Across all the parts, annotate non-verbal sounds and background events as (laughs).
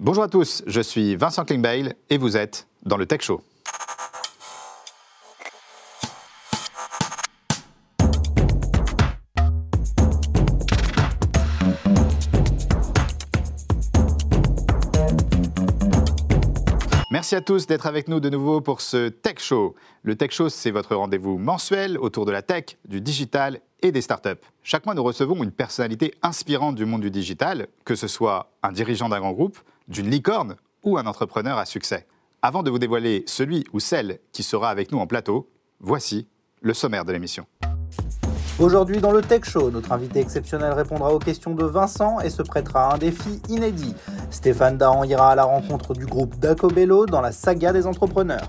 Bonjour à tous, je suis Vincent Klingbeil et vous êtes dans le Tech Show. Merci à tous d'être avec nous de nouveau pour ce Tech Show. Le Tech Show, c'est votre rendez-vous mensuel autour de la tech, du digital et des startups. Chaque mois, nous recevons une personnalité inspirante du monde du digital, que ce soit un dirigeant d'un grand groupe, d'une licorne ou un entrepreneur à succès. Avant de vous dévoiler celui ou celle qui sera avec nous en plateau, voici le sommaire de l'émission. Aujourd'hui dans le Tech Show, notre invité exceptionnel répondra aux questions de Vincent et se prêtera à un défi inédit. Stéphane Dahan ira à la rencontre du groupe Dacobello dans la saga des entrepreneurs.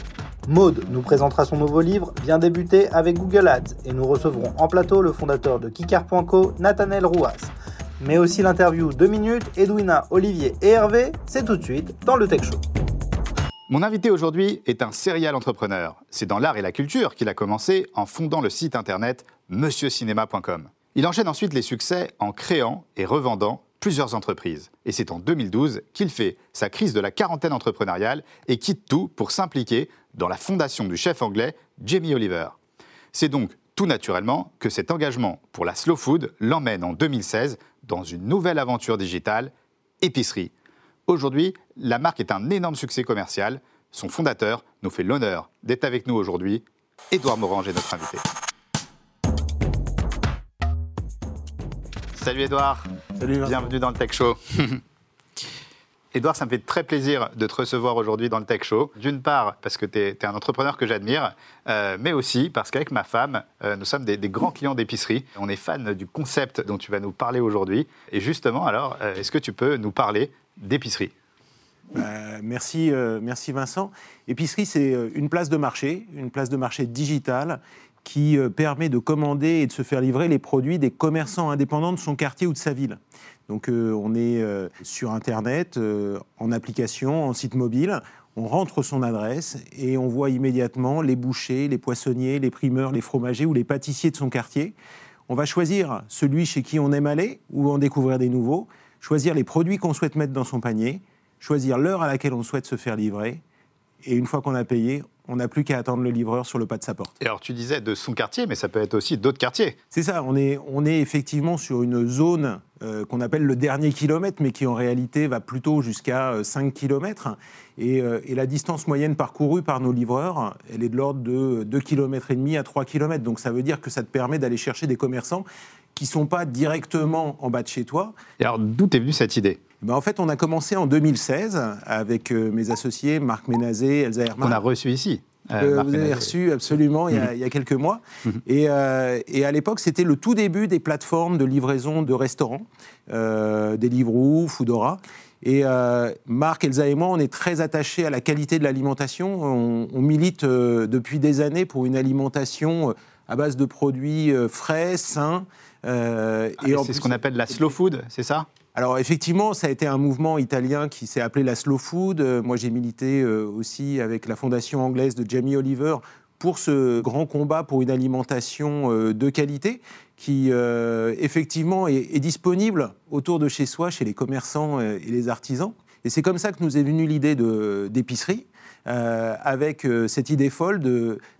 Maude nous présentera son nouveau livre Bien débuter avec Google Ads et nous recevrons en plateau le fondateur de Kikar.co, Nathanael Rouas. Mais aussi l'interview 2 minutes, Edwina, Olivier et Hervé, c'est tout de suite dans le Tech Show. Mon invité aujourd'hui est un serial entrepreneur. C'est dans l'art et la culture qu'il a commencé en fondant le site internet monsieurcinéma.com. Il enchaîne ensuite les succès en créant et revendant plusieurs entreprises. Et c'est en 2012 qu'il fait sa crise de la quarantaine entrepreneuriale et quitte tout pour s'impliquer dans la fondation du chef anglais Jamie Oliver. C'est donc tout naturellement que cet engagement pour la slow food l'emmène en 2016 dans une nouvelle aventure digitale, épicerie. Aujourd'hui, la marque est un énorme succès commercial. Son fondateur nous fait l'honneur d'être avec nous aujourd'hui. Édouard Morange est notre invité. Salut Edouard. Salut Bienvenue dans le Tech Show. (laughs) Edouard, ça me fait très plaisir de te recevoir aujourd'hui dans le Tech Show. D'une part, parce que tu es, un entrepreneur que j'admire, euh, mais aussi parce qu'avec ma femme, euh, nous sommes des, grands clients d'épicerie. On est fan du concept dont tu vas nous parler aujourd'hui. Et justement, alors, euh, est-ce que tu peux nous parler d'épicerie? Merci, merci Vincent. Épicerie, c'est une place de marché, une place de marché digitale qui euh, permet de commander et de se faire livrer les produits des commerçants indépendants de son quartier ou de sa ville. Donc euh, on est euh, sur Internet, en application, en site mobile, on rentre son adresse et on voit immédiatement les bouchers, les poissonniers, les primeurs, les fromagers ou les pâtissiers de son quartier. On va choisir celui chez qui on aime aller ou en découvrir des nouveaux, choisir les produits qu'on souhaite mettre dans son panier, choisir l'heure à laquelle on souhaite se faire livrer. Et une fois qu'on a payé, on n'a plus qu'à attendre le livreur sur le pas de sa porte. Et alors tu disais de son quartier, mais ça peut être aussi d'autres quartiers. C'est ça, on est, on est effectivement sur une zone euh, qu'on appelle le dernier kilomètre, mais qui en réalité va plutôt jusqu'à 5 euh, km. Euh, et, la distance moyenne parcourue par nos livreurs, elle est de l'ordre de 2 km et demi à 3 km. Donc ça veut dire que ça te permet d'aller chercher des commerçants qui ne sont pas directement en bas de chez toi. Et alors d'où est venue cette idée? Ben, en fait, on a commencé en 2016 avec euh, mes associés Marc Ménazé, Elsa Hermann. On a reçu ici. Euh, vous avez reçu absolument il, y a, mhm. quelques mois. Mhm. Euh, et, à l'époque, c'était le tout début des plateformes de livraison de restaurants, Deliveroo, Foodora. Et Marc, Elsa et moi, on est très attachés à la qualité de l'alimentation. On, milite depuis des années pour une alimentation à base de produits frais, sains. Ah, c'est ce qu'on appelle la slow food, c'est ça? Alors effectivement, ça a été un mouvement italien qui s'est appelé la slow food. Euh, moi, j'ai milité euh, aussi avec la fondation anglaise de Jamie Oliver pour ce grand combat pour une alimentation euh, de qualité qui effectivement est, disponible autour de chez soi, chez les commerçants et les artisans. Et c'est comme ça que nous est venue l'idée d'épicerie. Avec cette idée folle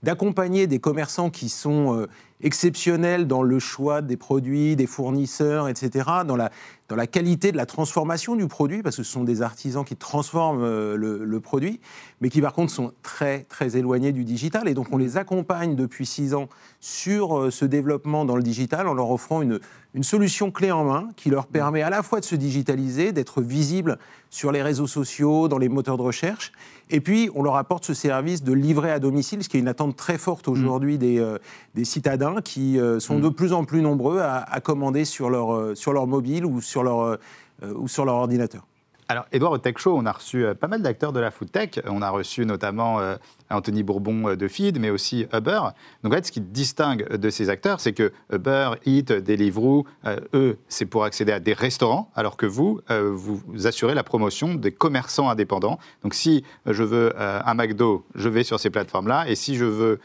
d'accompagner des commerçants qui sont exceptionnels dans le choix des produits, des fournisseurs, etc., dans la, dans la qualité de la transformation du produit, parce que ce sont des artisans qui transforment euh, le, produit, mais qui par contre sont très très éloignés du digital. Et donc on les accompagne depuis six ans sur euh, ce développement dans le digital en leur offrant une, une solution clé en main qui leur permet à la fois de se digitaliser, d'être visible sur les réseaux sociaux, dans les moteurs de recherche, et puis on leur apporte ce service de livrer à domicile, ce qui est une attente très forte aujourd'hui mm. des, euh, des, citadins qui sont mm. de plus en plus nombreux à, à commander sur leur, sur leur mobile ou sur leur, euh, ou sur leur ordinateur. Alors, Edouard, au Tech Show, on a reçu euh, pas mal d'acteurs de la food tech. On a reçu notamment euh, Anthony Bourbon de Feed, mais aussi Uber. Donc, en fait, ce qui distingue de ces acteurs, c'est que Uber, Eat, Deliveroo, eux, c'est pour accéder à des restaurants, alors que vous, vous assurez la promotion des commerçants indépendants. Donc, si je veux un McDo, je vais sur ces plateformes-là. Et si je veux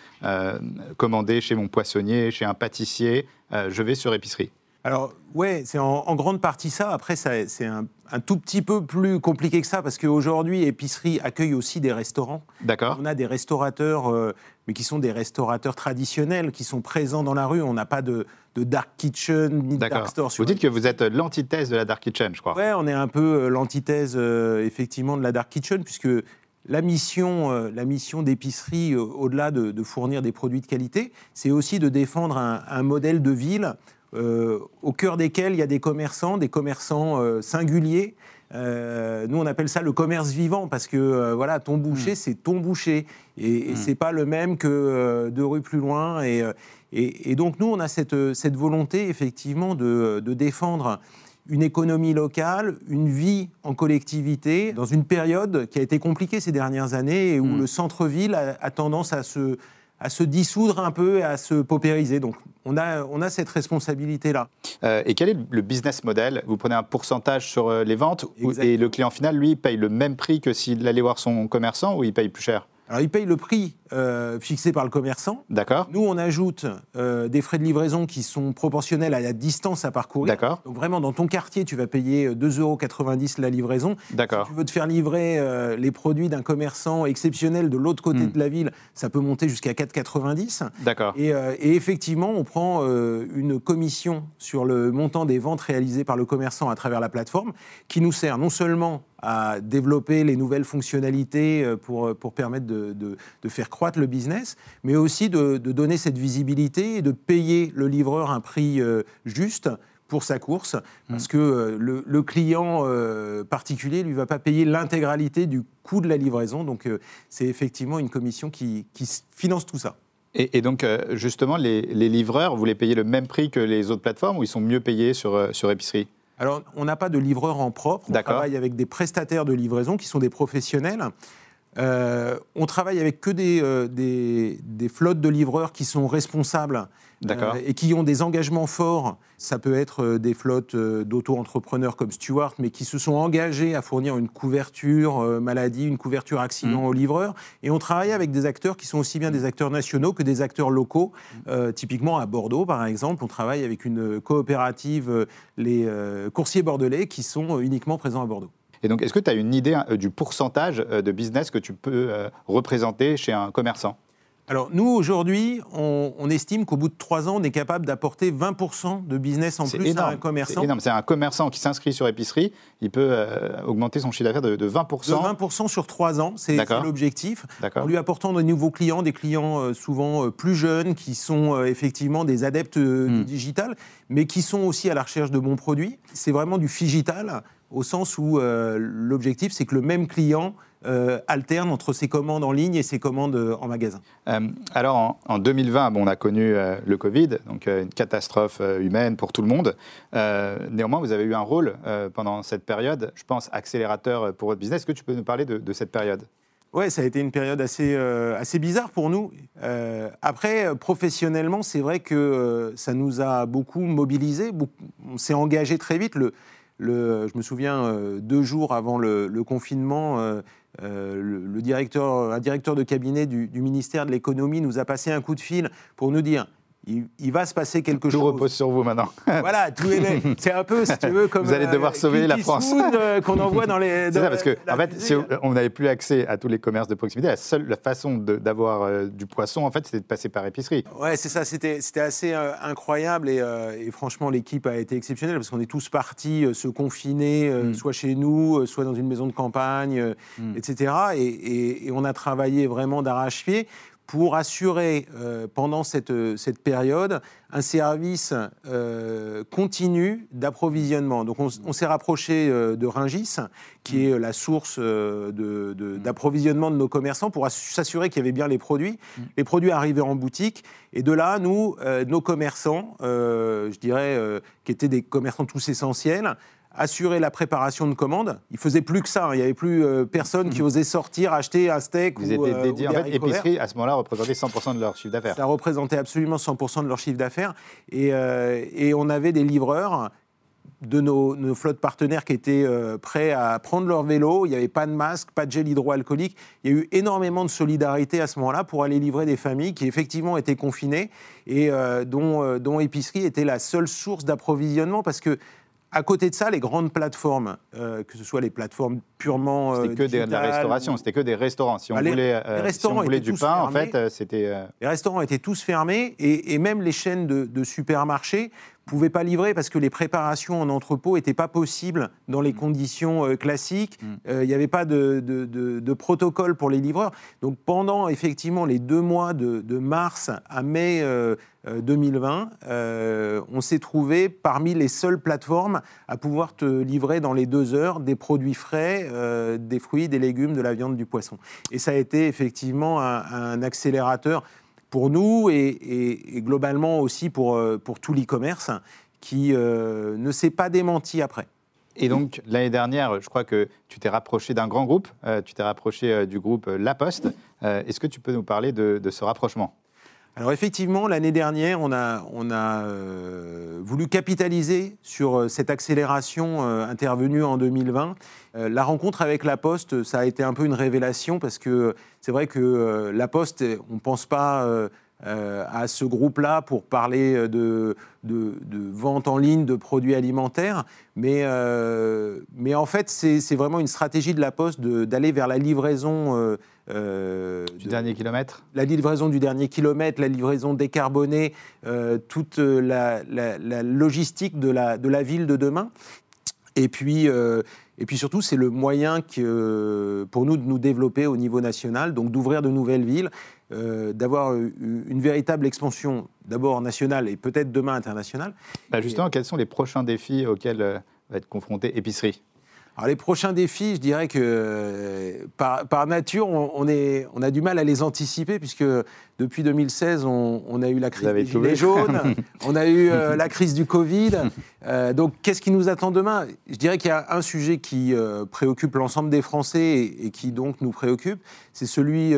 commander chez mon poissonnier, chez un pâtissier, je vais sur épicerie. Alors, ouais, c'est en, en grande partie ça. Après, ça- c'est un, un tout petit peu plus compliqué que ça, parce qu'aujourd'hui, Épicerie accueille aussi des restaurants. D'accord. On a des restaurateurs, euh, mais qui sont des restaurateurs traditionnels, qui sont présents dans la rue. On n'a pas de, de dark kitchen ni de dark store. sur Vous dites que vous êtes l'antithèse de la Dark Kitchen, je crois. Ouais, on est un peu euh, l'antithèse euh, effectivement de la dark kitchen puisque la mission, euh, la mission d'épicerie, au-delà de, de fournir des produits de qualité, c'est aussi de défendre un, un modèle de ville euh, au cœur desquels il y a des commerçants, des commerçants euh, singuliers. Euh, nous, on appelle ça le commerce vivant parce que voilà, ton boucher, c'est ton boucher et, et c'est pas le même que deux rues plus loin. Et, et- et donc nous, on a cette, cette volonté effectivement de, de défendre une économie locale, une vie en collectivité, dans une période qui a été compliquée ces dernières années et où Mm. le centre-ville a, a tendance à se, à se dissoudre un peu et à se paupériser. Donc on a, on a cette responsabilité-là. Euh, et quel est le business model? Vous prenez un pourcentage sur euh, les ventes et le client final, lui, paye le même prix que s'il allait voir son commerçant ou il paye plus cher? Alors il paye le prix euh, fixé par le commerçant. D'accord Nous, on ajoute euh, des frais de livraison qui sont proportionnels à la distance à parcourir. D'accord. Donc vraiment, dans ton quartier, tu vas payer euh, 2,90 euros la livraison. D'accord. Si tu veux te faire livrer euh, les produits d'un commerçant exceptionnel de l'autre côté Hmm. de la ville, ça peut monter jusqu'à 4,90. D'accord. Et, euh, et effectivement, on prend euh, une commission sur le montant des ventes réalisées par le commerçant à travers la plateforme, qui nous sert non seulement à développer les nouvelles fonctionnalités euh, pour, pour permettre de, de- de faire croître le business, mais aussi de, de donner cette visibilité et de payer le livreur un prix euh, juste pour sa course, parce que euh, le, le client euh, particulier lui va pas payer l'intégralité du coût de la livraison. Donc euh, c'est effectivement une commission qui, finance tout ça. Et, et donc, euh, justement, les, les livreurs, vous les payez le même prix que les autres plateformes ou ils sont mieux payés sur, euh, sur épicerie? Alors, on n'a pas de livreur en propre. On travaille avec des prestataires de livraison qui sont des professionnels. Euh, on travaille avec que des, euh, des, des flottes de livreurs qui sont responsables euh, et qui ont des engagements forts. Ça peut être des flottes d'auto-entrepreneurs comme Stewart, mais qui se sont engagés à fournir une couverture maladie, une couverture accident Mhm. aux livreurs. Et on travaille avec des acteurs qui sont aussi bien des acteurs nationaux que des acteurs locaux. Euh, typiquement à Bordeaux, par exemple, on travaille avec une coopérative, les coursiers bordelais, qui sont uniquement présents à Bordeaux. Et donc, est-ce que tu as une idée euh, du pourcentage euh, de business que tu peux euh, représenter chez un commerçant? Alors nous, aujourd'hui, on, on estime qu'au bout de trois ans, on est capable d'apporter 20% de business en plus à un commerçant. C'est énorme. C'est un commerçant qui s'inscrit sur épicerie, il peut euh, augmenter son chiffre d'affaires de, de 20%. De 20% sur trois ans, c'est l'objectif. En lui apportant de nouveaux clients, des clients euh, souvent euh, plus jeunes, qui sont effectivement des adeptes euh, Hmm. du digital, mais qui sont aussi à la recherche de bons produits. C'est vraiment du figital, au sens où euh, l'objectif, c'est que le même client euh, alterne entre ses commandes en ligne et ses commandes euh, en magasin. Alors, en, en 2020, bon, on a connu le Covid, donc une catastrophe humaine pour tout le monde. Néanmoins, vous avez eu un rôle pendant cette période, je pense, accélérateur pour votre business. Est-ce que tu peux nous parler de, de cette période? Ouais, ça a été une période assez, euh, assez bizarre pour nous. Euh, après, professionnellement, c'est vrai que euh, ça nous a beaucoup mobilisés. beaucoup- on s'est engagé très vite. Le, je me souviens, euh, deux jours avant le, confinement, euh, euh, le, directeur, un directeur de cabinet du ministère de l'économie nous a passé un coup de fil pour nous dire il, il va se passer quelque Tout chose. repose sur vous maintenant. (laughs) Voilà, tout est C'est un peu, si tu veux, comme. Vous allez devoir euh, sauver la France. Euh, qu'on envoie dans les. (laughs) C'est ça, parce que en fait, si on n'avait plus accès à tous les commerces de proximité, la seule la façon d'avoir euh, du poisson, en fait, c'était de passer par épicerie. Ouais, c'est ça, c'était c'était assez euh, incroyable et, et franchement, l'équipe a été exceptionnelle parce qu'on est tous partis se confiner, Mm. soit chez nous, soit dans une maison de campagne, Mm. etc. Et, et- et on a travaillé vraiment d'arrache-pied pour assurer euh, pendant cette, euh, cette période un service euh, continu d'approvisionnement. Donc on, s'est rapproché euh, de Ringis, qui est la source euh, de- de- d'approvisionnement de, nos commerçants, pour assu- s'assurer qu'il y avait bien les produits. Les produits arrivaient en boutique, et de là, nous, nos commerçants, je dirais, qui étaient des commerçants tous essentiels, assuraient la préparation de commandes. Ils faisaient plus que ça. hein. Il n'y avait plus euh, personne qui osait sortir, acheter un steak Vous ou, euh, ou En fait, épicerie, à ce moment-là, représentait 100% de leur chiffre d'affaires. Ça représentait absolument 100% de leur chiffre d'affaires. Et, euh, et on avait des livreurs de nos, nos, flottes partenaires qui étaient euh, prêts à prendre leur vélo. Il n'y avait pas de masque, pas de gel hydroalcoolique. Il y a eu énormément de solidarité à ce moment-là pour aller livrer des familles qui effectivement étaient confinées et dont, dont épicerie était la seule source d'approvisionnement parce que à côté de ça, les grandes plateformes, euh, que ce soit les plateformes purement. Euh, c'était que de la restauration, c'était que des restaurants. Si on bah, voulait, euh, si on voulait du pain, en fait, c'était. Les restaurants étaient tous fermés et, et même les chaînes de, de supermarchés pouvaient pas livrer parce que les préparations en entrepôt n'étaient pas possibles dans les mm. conditions euh, classiques. Mm. Euh, il n'y avait pas de, de, de, protocole pour les livreurs. Donc pendant effectivement les deux mois de, mars à mai 2020, euh, on s'est trouvé parmi les seules plateformes à pouvoir te livrer dans les deux heures des produits frais, des fruits, des légumes, de la viande, du poisson. Et ça a été effectivement un, un accélérateur pour nous et, globalement aussi pour, euh, pour tout l'e-commerce qui euh, ne s'est pas démenti après. Et donc, l'année dernière, je crois que tu t'es rapproché d'un grand groupe, euh, tu t'es rapproché du groupe La Poste. Est-ce que tu peux nous parler de, de ce rapprochement? Alors effectivement, l'année dernière, on a, on a euh, voulu capitaliser sur euh, cette accélération euh, intervenue en 2020. la rencontre avec La Poste, ça a été un peu une révélation parce que c'est vrai que La Poste, on ne pense pas à ce groupe-là pour parler de, de, vente en ligne de produits alimentaires, mais, mais en fait, c'est vraiment une stratégie de La Poste d'aller vers la livraison euh, du dernier kilomètre? La livraison du dernier kilomètre, la livraison décarbonée, euh, toute la, logistique de la, de la ville de demain. Et puis, euh, et puis surtout, c'est le moyen que, pour nous de nous développer au niveau national, donc d'ouvrir de nouvelles villes, d'avoir une véritable expansion, d'abord nationale et peut-être demain internationale. Bah, justement, quels sont les prochains défis auxquels va être confrontée Épicerie? Alors les prochains défis, je dirais que euh, par, nature, on, est, on, a du mal à les anticiper puisque depuis 2016, on, a eu la crise des gilets jaunes, (laughs) on a eu euh, la crise du Covid. Euh, donc qu'est-ce qui nous attend demain? Je dirais qu'il y a un sujet qui préoccupe l'ensemble des Français et, et, qui donc nous préoccupe, c'est celui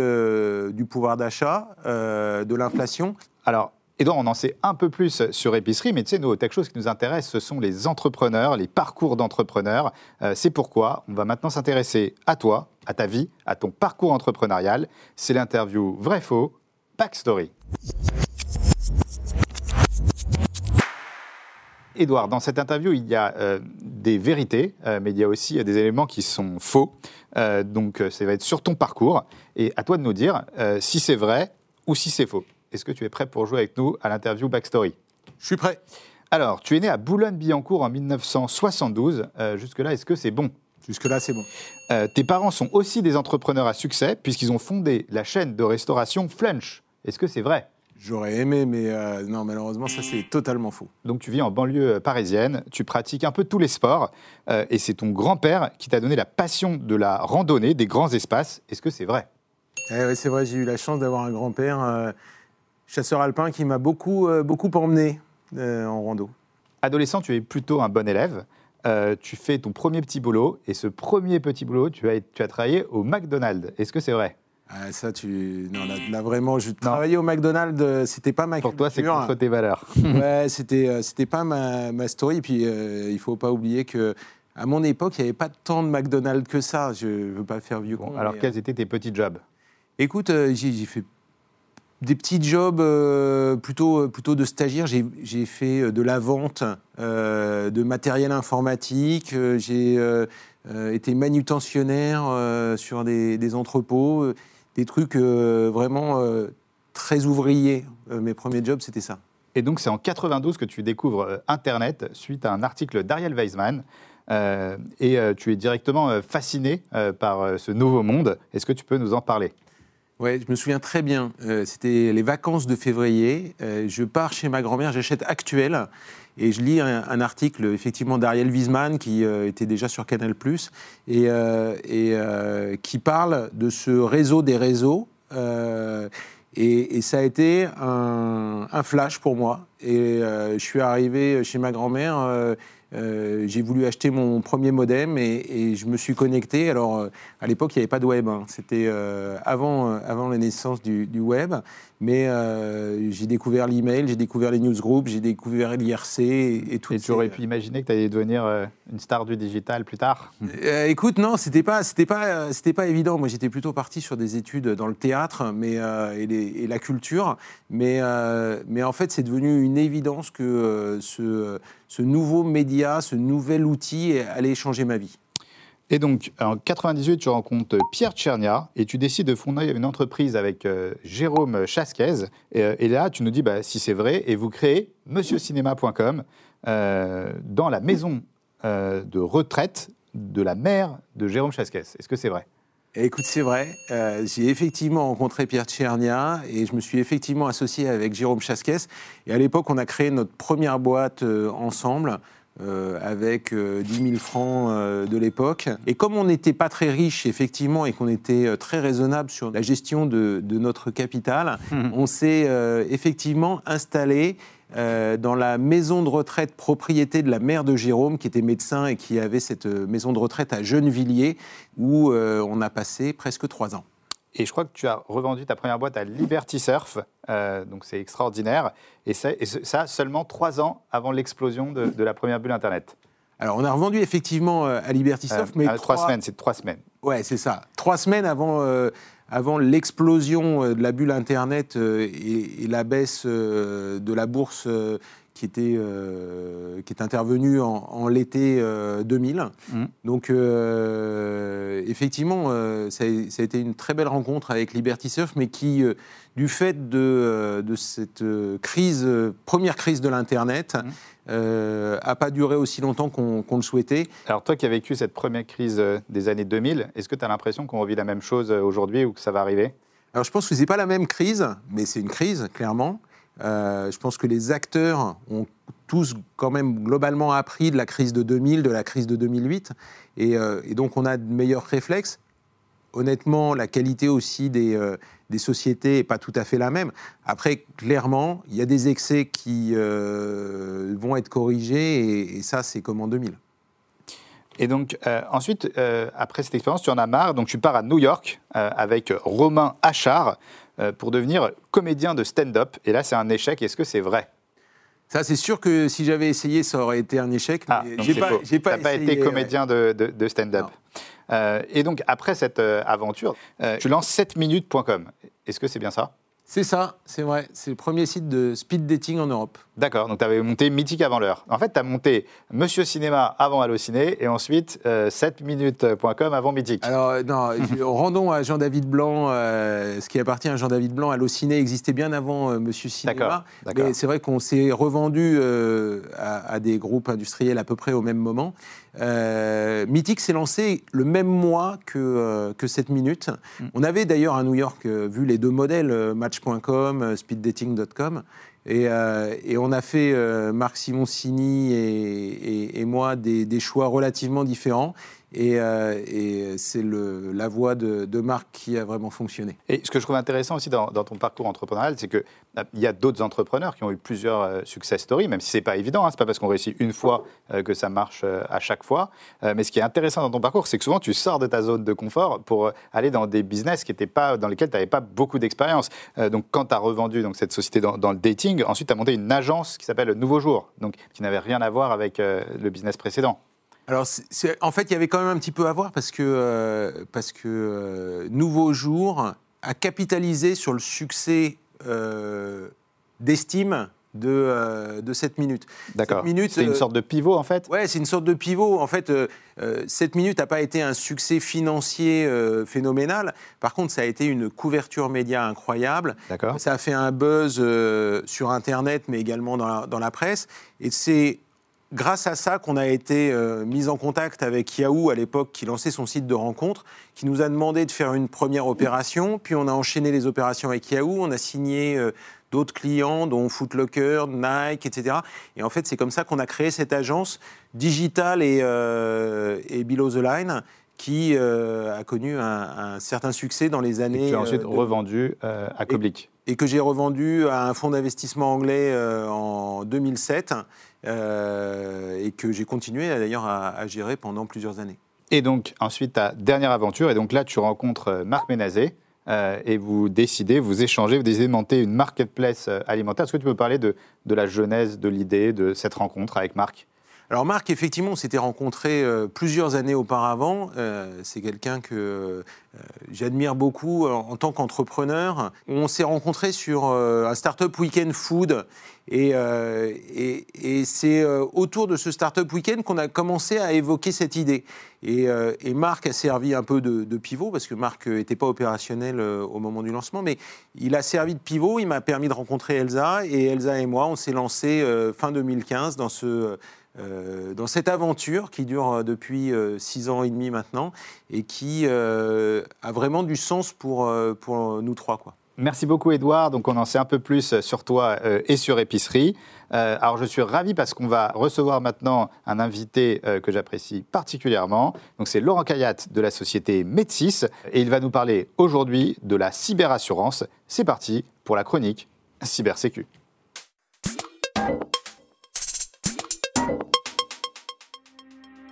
du pouvoir d'achat, de l'inflation. Alors Edouard, on en sait un peu plus sur épicerie, mais tu sais, nos tech choses qui nous intéressent, ce sont les entrepreneurs, les parcours d'entrepreneurs. Euh, c'est pourquoi on va maintenant s'intéresser à toi, à ta vie, à ton parcours entrepreneurial. C'est l'interview vrai-faux, Backstory. Edouard, dans cette interview, il y a euh, des vérités, euh, mais il y a aussi des éléments qui sont faux. donc, ça va être sur ton parcours. Et à toi de nous dire si c'est vrai ou si c'est faux. Est-ce que tu es prêt pour jouer avec nous à l'interview Backstory? Je suis prêt. Alors, tu es né à Boulogne-Billancourt en 1972. Euh, jusque-là, est-ce que c'est bon? Jusque-là, c'est bon. Euh, tes parents sont aussi des entrepreneurs à succès puisqu'ils ont fondé la chaîne de restauration Flunch. Est-ce que c'est vrai? J'aurais aimé, mais euh, non, malheureusement, ça c'est totalement faux. Donc tu vis en banlieue parisienne, tu pratiques un peu tous les sports, et c'est ton grand-père qui t'a donné la passion de la randonnée, des grands espaces. Est-ce que c'est vrai? Eh Oui, c'est vrai, j'ai eu la chance d'avoir un grand-père chasseur alpin qui m'a beaucoup, euh, beaucoup emmené euh, en rando. Adolescent, tu es plutôt un bon élève. Euh, tu fais ton premier petit boulot et ce premier petit boulot, tu as, tu as travaillé au McDonald's. Est-ce que c'est vrai? Ah, ça, tu. Non, là, vraiment, je travaillais au McDonald's, c'était pas ma Pour toi, c'est contre tes valeurs. (laughs) ouais, c'était, c'était pas ma, ma story. Puis, il faut pas oublier que. À mon époque, il n'y avait pas tant de McDonald's que ça. Je ne veux pas faire vieux Alors, quels étaient tes petits jobs? Écoute, j'ai fait des petits jobs euh, plutôt, euh, plutôt de stagiaire. J'ai fait euh, de la vente de matériel informatique. J'ai été manutentionnaire sur des, entrepôts. des trucs vraiment très ouvriers. mes premiers jobs, c'était ça. Et donc, c'est en 92 que tu découvres Internet suite à un article d'Ariel Weisman. et tu es directement fasciné par ce nouveau monde. Est-ce que tu peux nous en parler? Oui, je me souviens très bien. Euh, c'était les vacances de février. Euh, je pars chez ma grand-mère, j'achète Actuel et je lis un, article effectivement d'Ariel Wiesman qui euh, était déjà sur Canal et, et qui parle de ce réseau des réseaux. Et, ça a été un, flash pour moi. Et je suis arrivé chez ma grand-mère. Euh, j'ai voulu acheter mon premier modem et, je me suis connecté. Alors, euh, à l'époque, il n'y avait pas de web. Hein. C'était avant, avant la naissance du web. Mais j'ai découvert l'email, j'ai découvert les newsgroups, j'ai découvert l'IRC et, tout. Et tu aurais pu imaginer que tu allais devenir une star du digital plus tard? Écoute, non, c'était pas, c'était pas, c'était pas évident. Moi, j'étais plutôt parti sur des études dans le théâtre, mais et, et, la culture. Mais, mais en fait, c'est devenu une évidence que ce, ce nouveau média, ce nouvel outil allait changer ma vie. Et donc, en 98, tu rencontres Pierre Tchernia et tu décides de fonder une entreprise avec euh, Jérôme Chasquez. Euh, et, là, tu nous dis bah, si c'est vrai, et vous créez monsieurcinéma.com euh, dans la maison de retraite de la mère de Jérôme Chasquez. Est-ce que c'est vrai? Écoute, c'est vrai. j'ai effectivement rencontré Pierre Tchernia et je me suis effectivement associé avec Jérôme Chasquez. Et à l'époque, on a créé notre première boîte ensemble. Euh, avec 10 euh, 000 francs euh, de l'époque. Et comme on n'était pas très riche, effectivement, et qu'on était très raisonnable sur la gestion de, notre capital, mmh. on s'est effectivement installé dans la maison de retraite propriété de la mère de Jérôme, qui était médecin et qui avait cette maison de retraite à Gennevilliers, où on a passé presque trois ans. Et je crois que tu as revendu ta première boîte à Liberty Surf, euh, donc c'est extraordinaire. Et ça, ça, seulement trois ans avant l'explosion de, la première bulle Internet. Alors, on a revendu effectivement euh, à Liberty Surf, euh, mais. trois... semaines, c'est trois semaines. Ouais, c'est ça. Trois semaines avant, avant l'explosion de la bulle Internet et, la baisse de la bourse qui était euh, qui est intervenu en, l'été 2000. Euh, mmh. Donc euh, effectivement, ça a, ça, a été une très belle rencontre avec Liberty Surf, mais qui, du fait de, de cette crise, première crise de l'internet, mmh. a pas duré aussi longtemps qu'on le souhaitait. Alors toi qui as vécu cette première crise des années 2000, est-ce que tu as l'impression qu'on revit la même chose aujourd'hui ou que ça va arriver? Alors je pense que ce n'est pas la même crise, mais c'est une crise, clairement. Euh, je pense que les acteurs ont tous quand même globalement appris de la crise de 2000, de la crise de 2008, euh, et, donc on a de meilleurs réflexes. Honnêtement, la qualité aussi des, euh, sociétés n'est pas tout à fait la même. Après, clairement, il y a des excès qui vont être corrigés, et ça, c'est comme en 2000. Et donc, ensuite, après cette expérience, tu en as marre, donc tu pars à New York avec Romain Achard. Euh, pour devenir comédien de stand-up. Et là, c'est un échec. Est-ce que c'est vrai? Ça, c'est sûr que si j'avais essayé, ça aurait été un échec. Ah, j'ai pas, j'ai pas, pas, été comédien de, de, stand-up. Euh, et donc, après cette euh, aventure, tu lances 7minutes.com. Est-ce que c'est bien ça? C'est ça, c'est vrai. C'est le premier site de speed dating en Europe. D'accord, donc tu avais monté Mythique avant l'heure. En fait, tu as monté Monsieur Cinéma avant Allociné et ensuite 7minutes.com avant Mythique. Alors, euh, non, (laughs) rendons à Jean-David Blanc, euh, ce qui appartient à Jean-David Blanc. Allociné existait bien avant euh, Monsieur Cinéma. Mais c'est vrai qu'on s'est revendu à, des groupes industriels à peu près au même moment. Mythique s'est lancé le même mois que, que 7 minutes. Mm. On avait d'ailleurs à New York vu les deux modèles, match Match.com, euh, speeddating.com. Et, euh, et, on a fait, euh, Marc Simoncini et, et, moi, des, choix relativement différents. Et, euh, et c'est la voie de, Marc qui a vraiment fonctionné. Et ce que je trouve intéressant aussi dans, ton parcours entrepreneurial, c'est qu'il y a d'autres entrepreneurs qui ont eu plusieurs euh, success stories, même si ce n'est pas évident. Hein, ce n'est pas parce qu'on réussit une fois euh, que ça marche à chaque fois. mais ce qui est intéressant dans ton parcours, c'est que souvent tu sors de ta zone de confort pour aller dans des business qui étaient pas, dans lesquels tu n'avais pas beaucoup d'expérience. donc quand tu as revendu donc, cette société dans, dans le dating, ensuite tu as monté une agence qui s'appelle Nouveau Jour, donc, qui n'avait rien à voir avec le business précédent. Alors, en fait, il y avait quand même un petit peu à voir parce que, euh, parce que euh, Nouveau Jour a capitalisé sur le succès euh, d'estime de, de 7 minutes. D'accord. C'est une sorte de pivot, en fait? Ouais, c'est une sorte de pivot. En fait, 7 minutes n'a pas été un succès financier phénoménal. Par contre, ça a été une couverture média incroyable. D'accord. Ça a fait un buzz sur Internet, mais également dans la, dans la presse. Et c'est grâce à ça qu'on a été euh, mis en contact avec Yahoo à l'époque qui lançait son site de rencontre, qui nous a demandé de faire une première opération, puis on a enchaîné les opérations avec Yahoo, on a signé euh, d'autres clients, dont Footlocker, Nike, etc. Et en fait, c'est comme ça qu'on a créé cette agence digitale et, euh, et below the line qui a connu un, certain succès dans les années. Et tu as ensuite revendu à Coblic. Et, que j'ai revendu à un fonds d'investissement anglais en 2007 et que j'ai continué d'ailleurs à, gérer pendant plusieurs années. Et donc ensuite ta dernière aventure, et donc là tu rencontres Marc Ménazé, euh, et vous décidez, vous échangez, vous décidez de monter une marketplace euh, alimentaire. Est-ce que tu peux parler de, de la genèse de l'idée de cette rencontre avec Marc? Alors Marc, effectivement, on s'était rencontrés euh, plusieurs années auparavant. c'est quelqu'un que j'admire beaucoup en, tant qu'entrepreneur. On s'est rencontrés sur un startup weekend food euh, et, et, c'est euh, autour de ce Startup Weekend qu'on a commencé à évoquer cette idée. Et, euh, Marc a servi un peu de, pivot, parce que Marc n'était pas opérationnel au moment du lancement, mais il a servi de pivot, il m'a permis de rencontrer Elsa, et Elsa et moi, on s'est lancé fin 2015 dans, ce, dans cette aventure qui dure depuis six ans et demi maintenant, et qui a vraiment du sens pour, pour nous trois. Quoi. Merci beaucoup, Edouard. Donc, on en sait un peu plus sur toi euh, et sur épicerie. Euh, alors, je suis ravi parce qu'on va recevoir maintenant un invité euh, que j'apprécie particulièrement. Donc, c'est Laurent Cayat de la société Medsys et il va nous parler aujourd'hui de la cyberassurance. C'est parti pour la chronique Cybersécu.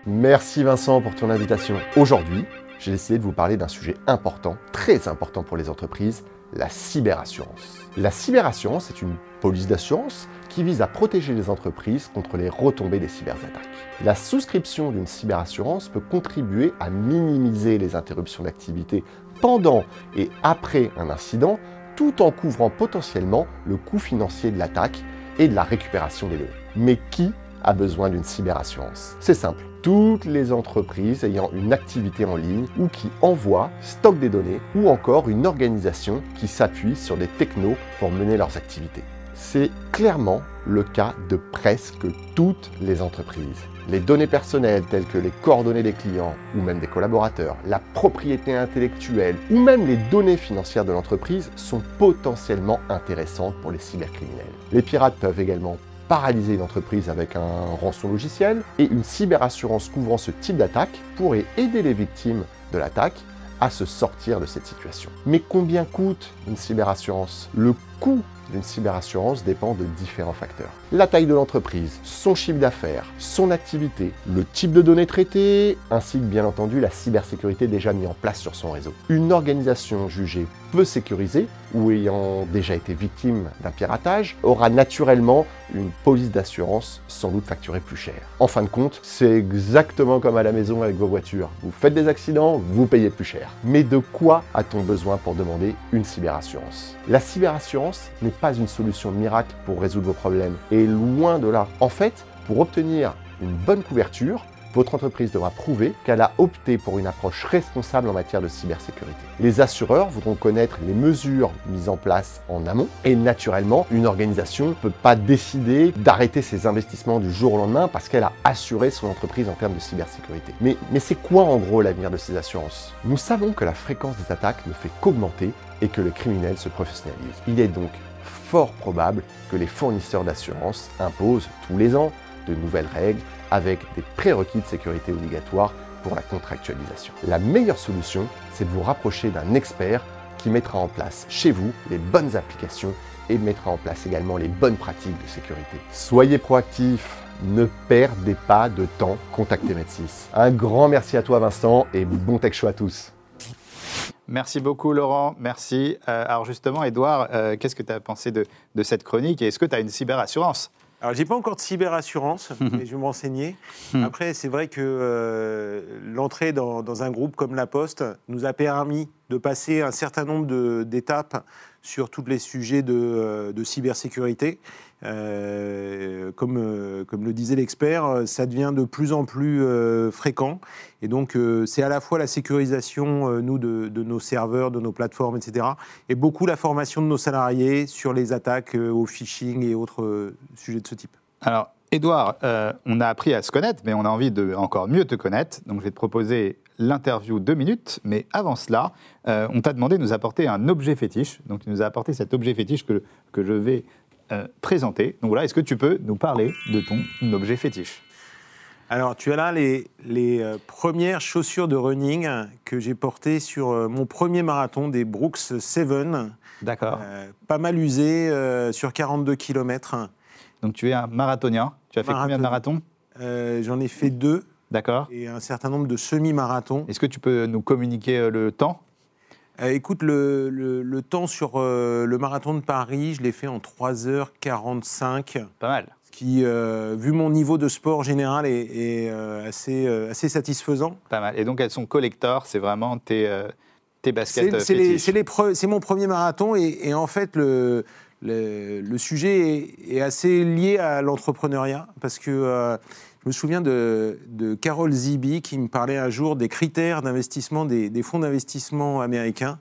Merci Vincent pour ton invitation. Aujourd'hui, j'ai décidé de vous parler d'un sujet important, très important pour les entreprises, la cyberassurance. La cyberassurance est une police d'assurance qui vise à protéger les entreprises contre les retombées des cyberattaques. La souscription d'une cyberassurance peut contribuer à minimiser les interruptions d'activité pendant et après un incident, tout en couvrant potentiellement le coût financier de l'attaque et de la récupération des données. Mais qui a besoin d'une cyberassurance? C'est simple toutes les entreprises ayant une activité en ligne ou qui envoient, stockent des données ou encore une organisation qui s'appuie sur des technos pour mener leurs activités. C'est clairement le cas de presque toutes les entreprises. Les données personnelles telles que les coordonnées des clients ou même des collaborateurs, la propriété intellectuelle ou même les données financières de l'entreprise sont potentiellement intéressantes pour les cybercriminels. Les pirates peuvent également paralyser une entreprise avec un rançon logiciel et une cyberassurance couvrant ce type d'attaque pourrait aider les victimes de l'attaque à se sortir de cette situation. Mais combien coûte une cyberassurance? Le coût d'une cyberassurance dépend de différents facteurs. La taille de l'entreprise, son chiffre d'affaires, son activité, le type de données traitées, ainsi que bien entendu la cybersécurité déjà mise en place sur son réseau. Une organisation jugée peu sécurisée ou ayant déjà été victime d'un piratage aura naturellement une police d'assurance sans doute facturée plus cher. En fin de compte, c'est exactement comme à la maison avec vos voitures. Vous faites des accidents, vous payez plus cher. Mais de quoi a-t-on besoin pour demander une cyberassurance? La cyberassurance n'est pas une solution miracle pour résoudre vos problèmes, loin de là. En fait, pour obtenir une bonne couverture, votre entreprise devra prouver qu'elle a opté pour une approche responsable en matière de cybersécurité. Les assureurs voudront connaître les mesures mises en place en amont et naturellement, une organisation ne peut pas décider d'arrêter ses investissements du jour au lendemain parce qu'elle a assuré son entreprise en termes de cybersécurité. Mais, mais c'est quoi en gros l'avenir de ces assurances? Nous savons que la fréquence des attaques ne fait qu'augmenter et que le criminel se professionnalise. Il est donc fort probable que les fournisseurs d'assurance imposent tous les ans de nouvelles règles avec des prérequis de sécurité obligatoires pour la contractualisation. La meilleure solution, c'est de vous rapprocher d'un expert qui mettra en place chez vous les bonnes applications et mettra en place également les bonnes pratiques de sécurité. Soyez proactifs, ne perdez pas de temps, contactez Med6. Un grand merci à toi Vincent et bon tech show à tous. Merci beaucoup Laurent, merci. Euh, alors justement, Edouard, euh, qu'est-ce que tu as pensé de, cette chronique et est-ce que tu as une cyberassurance? Alors, j'ai pas encore de cyberassurance, (laughs) mais je vais m'enseigner. Hmm. Après, c'est vrai que euh, l'entrée dans, un groupe comme La Poste nous a permis de passer un certain nombre d'étapes sur tous les sujets de, de cybersécurité. Euh, comme, euh, comme le disait l'expert, ça devient de plus en plus euh, fréquent. Et donc, c'est à la fois la sécurisation, nous, de, nos serveurs, de nos plateformes, etc., et beaucoup la formation de nos salariés sur les attaques au phishing et autres sujets de ce type. Alors, Edouard, on a appris à se connaître, mais on a envie de encore mieux te connaître. Donc, je vais te proposer l'interview deux minutes. Mais avant cela, on t'a demandé de nous apporter un objet fétiche. Donc, tu nous as apporté cet objet fétiche que, que je vais euh, présenté. Donc voilà, est-ce que tu peux nous parler de ton objet fétiche? Alors, tu as là les, les euh, premières chaussures de running que j'ai portées sur euh, mon premier marathon des Brooks 7. D'accord. Euh, pas mal usées euh, sur 42 km. Donc tu es un marathonien. Tu as fait combien de marathons? J'en ai fait deux D'accord. et un certain nombre de semi-marathons. Est-ce que tu peux nous communiquer le temps? Euh, écoute, le, le- le temps sur euh, le marathon de Paris, je l'ai fait en 3h45. Pas mal. Ce qui, euh, vu mon niveau de sport général, est, est, assez, assez satisfaisant. Pas mal. Et donc elles sont collector, c'est vraiment tes, tes baskets C'est mon premier marathon et, et en fait le, le, sujet est, est assez lié à l'entrepreneuriat parce que je me souviens de, de Carol Zibi qui me parlait un jour des critères d'investissement des, des fonds d'investissement américains.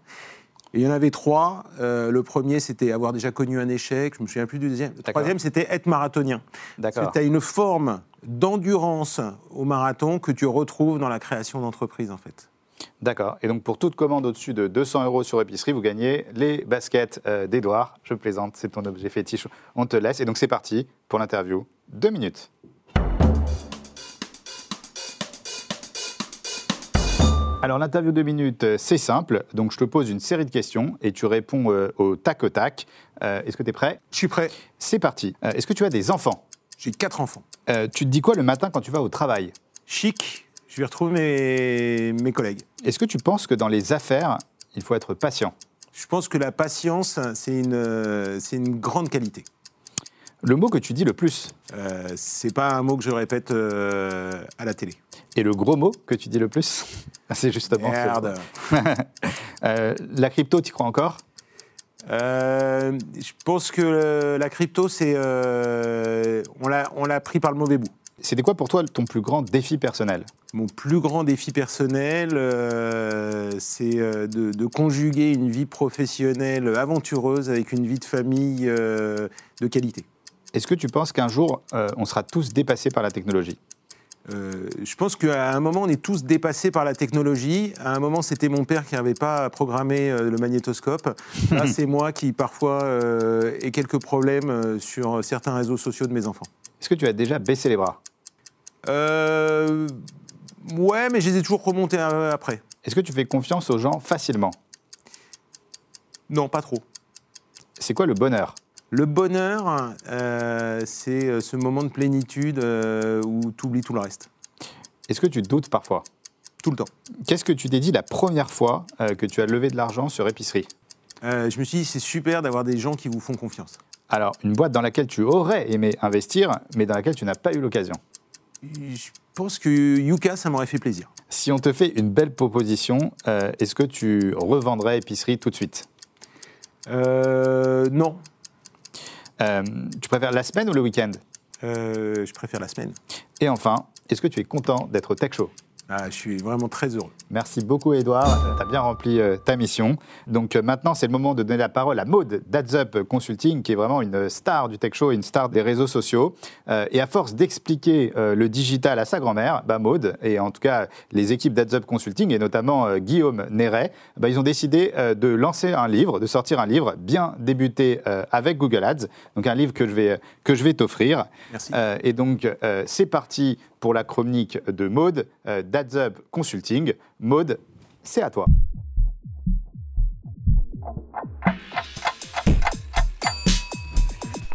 Et il y en avait trois. Euh, le premier, c'était avoir déjà connu un échec. Je me souviens plus du deuxième. Le troisième, c'était être marathonien. D'accord. Tu as une forme d'endurance au marathon que tu retrouves dans la création d'entreprise, en fait. D'accord. Et donc pour toute commande au-dessus de 200 euros sur épicerie, vous gagnez les baskets euh, d'Edouard. Je plaisante, c'est ton objet fétiche. On te laisse. Et donc c'est parti pour l'interview. Deux minutes. Alors l'interview de minutes, euh, c'est simple. Donc je te pose une série de questions et tu réponds euh, au tac au tac. Euh, Est-ce que tu es prêt? Je suis prêt. C'est parti. Euh, Est-ce que tu as des enfants? J'ai quatre enfants. Tu te dis quoi le matin quand tu vas au travail? Chic, je vais retrouver mes, mes collègues. Est-ce que tu penses que dans les affaires, il faut être patient? Je pense que la patience, c'est une, c'est une grande qualité. Le mot que tu dis le plus Euh, c'est pas un mot que je répète euh, à la télé. et le gros mot que tu dis le plus (laughs) C'est justement Merde. (laughs) Euh, la crypto, tu crois encore? Je pense que la crypto, c'est, on l'a, pris par le mauvais bout. C'était quoi pour toi ton plus grand défi personnel? Mon plus grand défi personnel, euh, c'est de, de conjuguer une vie professionnelle aventureuse avec une vie de famille euh, de qualité. Est-ce que tu penses qu'un jour, euh, on sera tous dépassés par la technologie? Euh, je pense qu'à un moment, on est tous dépassés par la technologie. À un moment, c'était mon père qui n'avait pas programmé euh, le magnétoscope. Là, (laughs) c'est moi qui, parfois, euh, ai quelques problèmes sur certains réseaux sociaux de mes enfants. Est-ce que tu as déjà baissé les bras? Euh, ouais, mais je les ai toujours remontés après. Est-ce que tu fais confiance aux gens facilement? Non, pas trop. C'est quoi le bonheur? Le bonheur, euh, c'est euh, ce moment de plénitude euh, où tu oublies tout le reste. Est-ce que tu doutes parfois? Tout le temps. Qu'est-ce que tu t'es dit la première fois euh, que tu as levé de l'argent sur épicerie? Je me suis dit, c'est super d'avoir des gens qui vous font confiance. Alors, une boîte dans laquelle tu aurais aimé investir, mais dans laquelle tu n'as pas eu l'occasion. Je pense que Yuka, ça m'aurait fait plaisir. Si on te fait une belle proposition, est-ce que tu revendrais épicerie tout de suite? Euh, non, Euh, Tu préfères la semaine ou le week-end? Euh, je préfère la semaine. Et enfin, est-ce que tu es content d'être au Tech Show? Ah, je suis vraiment très heureux. Merci beaucoup, Edouard. Tu as bien rempli euh, ta mission. Donc euh, maintenant, c'est le moment de donner la parole à Maude d'AdsUp Consulting, qui est vraiment une star du Tech Show, une star des réseaux sociaux. Euh, et à force d'expliquer le digital à sa grand-mère, bah, Maude, et en tout cas les équipes d'AdsUp Consulting, et notamment Guillaume Néret, bah, ils ont décidé de lancer un livre, de sortir un livre bien débuté avec Google Ads. Donc un livre que je vais, que je vais t'offrir. Merci. Et donc, c'est parti pour la chronique de Maude euh, d'AdsUp Consulting. Maude, c'est à toi.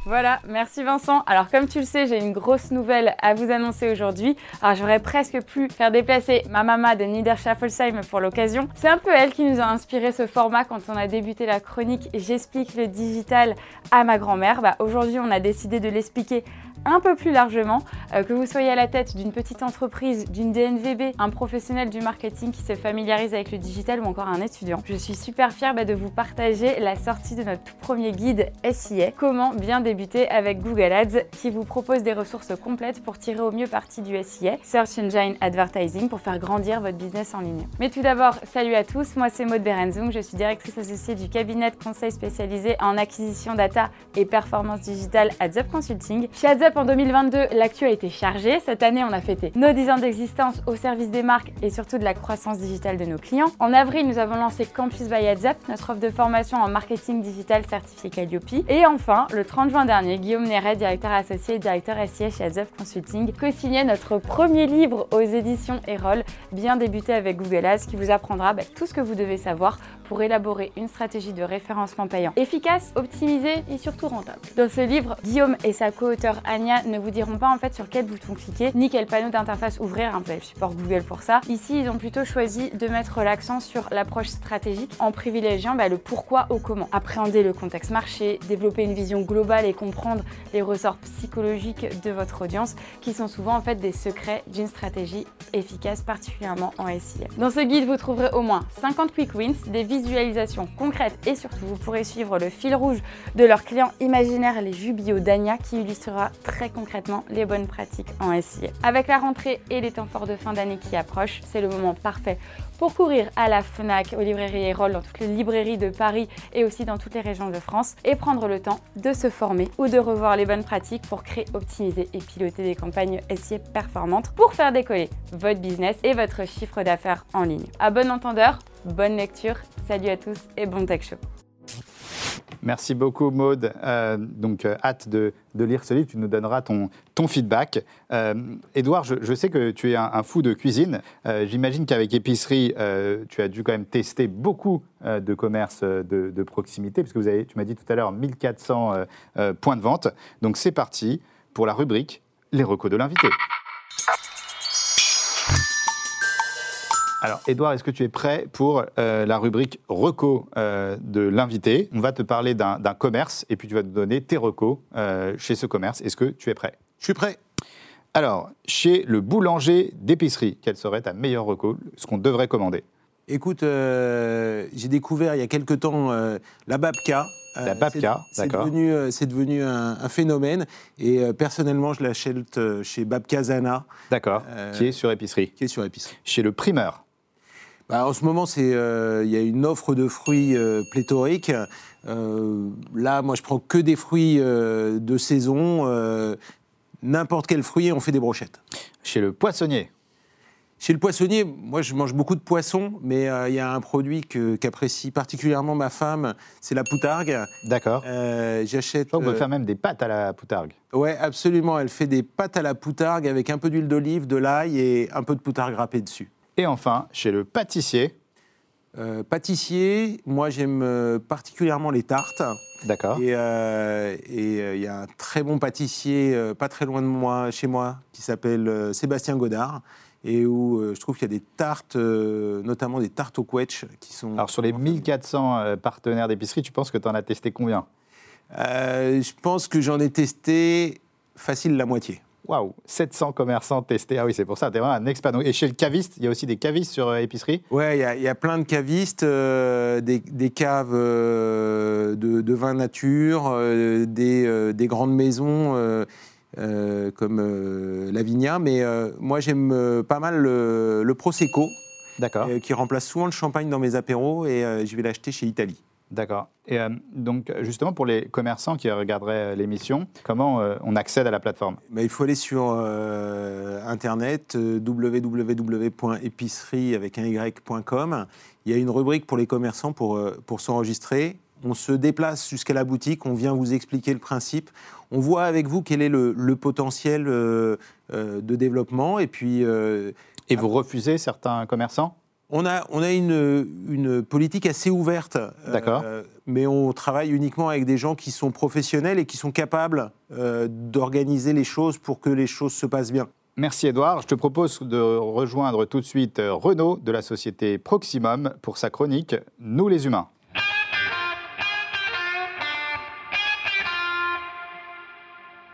Voilà, merci Vincent. Alors comme tu le sais, j'ai une grosse nouvelle à vous annoncer aujourd'hui. Alors j'aurais presque pu faire déplacer ma maman de Niederschaffelsheim pour l'occasion. C'est un peu elle qui nous a inspiré ce format quand on a débuté la chronique J'explique le digital à ma grand-mère. Bah, aujourd'hui, on a décidé de l'expliquer un peu plus largement, euh, que vous soyez à la tête d'une petite entreprise, d'une DNVB, un professionnel du marketing qui se familiarise avec le digital ou encore un étudiant. Je suis super fière bah, de vous partager la sortie de notre tout premier guide SIA, comment bien débuter avec Google Ads, qui vous propose des ressources complètes pour tirer au mieux parti du SIA, Search Engine Advertising, pour faire grandir votre business en ligne. Mais tout d'abord, salut à tous, moi c'est Maud Berenzung, je suis directrice associée du cabinet de conseil spécialisé en acquisition data et performance digitale AdsUp Consulting. En 2022, l'actu a été chargée. Cette année, on a fêté nos 10 ans d'existence au service des marques et surtout de la croissance digitale de nos clients. En avril, nous avons lancé Campus by Up, notre offre de formation en marketing digital certifié Calliope. Et enfin, le 30 juin dernier, Guillaume Néret, directeur associé et directeur SIA chez Up Consulting, co-signait notre premier livre aux éditions Erol, bien débuté avec Google Ads, qui vous apprendra bah, tout ce que vous devez savoir pour élaborer une stratégie de référencement payant efficace, optimisée et surtout rentable. Dans ce livre, Guillaume et sa co-auteure Ne vous diront pas en fait sur quel bouton cliquer ni quel panneau d'interface ouvrir, un peu le support Google pour ça. Ici, ils ont plutôt choisi de mettre l'accent sur l'approche stratégique en privilégiant bah, le pourquoi au comment. Appréhender le contexte marché, développer une vision globale et comprendre les ressorts psychologiques de votre audience qui sont souvent en fait des secrets d'une stratégie efficace, particulièrement en SIA. Dans ce guide, vous trouverez au moins 50 quick wins, des visualisations concrètes et surtout vous pourrez suivre le fil rouge de leur client imaginaire, les Jubio d'Ania, qui illustrera très concrètement les bonnes pratiques en SIA. Avec la rentrée et les temps forts de fin d'année qui approchent, c'est le moment parfait pour courir à la FNAC, aux librairies Erol, dans toutes les librairies de Paris et aussi dans toutes les régions de France et prendre le temps de se former ou de revoir les bonnes pratiques pour créer, optimiser et piloter des campagnes SIA performantes pour faire décoller votre business et votre chiffre d'affaires en ligne. À bon entendeur, bonne lecture, salut à tous et bon tech show. Merci beaucoup, Maude. Euh, donc, euh, hâte de, de, lire ce livre. Tu nous donneras ton, ton feedback. Euh, Edouard, je, sais que tu es un, fou de cuisine. J'imagine qu'avec épicerie, tu as dû quand même tester beaucoup de commerces de, de, proximité, parce que vous avez, tu m'as dit tout à l'heure, 1400 points de vente. Donc, c'est parti pour la rubrique Les recos de l'invité. Alors, Edouard, est-ce que tu es prêt pour euh, la rubrique reco euh, de l'invité? On va te parler d'un commerce et puis tu vas te donner tes recos euh, chez ce commerce. Est-ce que tu es prêt? Je suis prêt. Alors, chez le boulanger d'épicerie, quelle serait ta meilleure reco, ce qu'on devrait commander? Écoute, j'ai découvert il y a quelque temps la Babka. La Babka, d'accord. C'est devenu, devenu un, un, phénomène et personnellement, je l'achète chez Babka Zana. D'accord, qui est sur épicerie. Qui est sur épicerie. Chez le primeur bah, en ce moment, il euh, y a une offre de fruits euh, pléthorique. Euh, là, moi, je prends que des fruits de saison. N'importe quel fruit, on fait des brochettes. Chez le poissonnier chez le poissonnier, moi je mange beaucoup de poissons, mais il euh, y a un produit qu'apprécie particulièrement ma femme, c'est la poutargue. D'accord. Euh, J'achète. On peut faire même des pâtes à la poutargue. Ouais, absolument. Elle fait des pâtes à la poutargue avec un peu d'huile d'olive, de l'ail et un peu de poutargue râpée dessus. Et enfin, chez le pâtissier euh, Pâtissier, moi j'aime euh, particulièrement les tartes. D'accord. Et il euh, y a un très bon pâtissier pas très loin de moi, chez moi, qui s'appelle Sébastien Godard et où je trouve qu'il y a des tartes, notamment des tartes au quetch, qui sont... Alors sur les 1400 partenaires d'épicerie, tu penses que tu en as testé combien? Je pense que j'en ai testé facile la moitié. Waouh, 700 commerçants testés. Ah oui, c'est pour ça, tu es vraiment un expert. Et chez le caviste, il y a aussi des cavistes sur euh, épicerie Ouais, il y, y, a plein de cavistes, euh, des, des, caves euh, de, de, vin nature, des, des, grandes maisons comme Lavinia. Mais moi, j'aime pas mal le, le Prosecco. D'accord. qui remplace souvent le champagne dans mes apéros et je vais l'acheter chez Italie. D'accord. Et euh, donc, justement, pour les commerçants qui regarderaient l'émission, comment euh, on accède à la plateforme? Bah, Il faut aller sur euh, Internet, www.épicerie avec un y.com. Il y a une rubrique pour les commerçants pour, pour s'enregistrer. On se déplace jusqu'à la boutique, on vient vous expliquer le principe. On voit avec vous quel est le, le potentiel de développement. Et puis. et vous refusez certains commerçants? On a, on a une, une, politique assez ouverte. D'accord. Euh, mais on travaille uniquement avec des gens qui sont professionnels et qui sont capables euh, d'organiser les choses pour que les choses se passent bien. Merci Edouard. Je te propose de rejoindre tout de suite Renaud de la société Proximum pour sa chronique Nous les humains.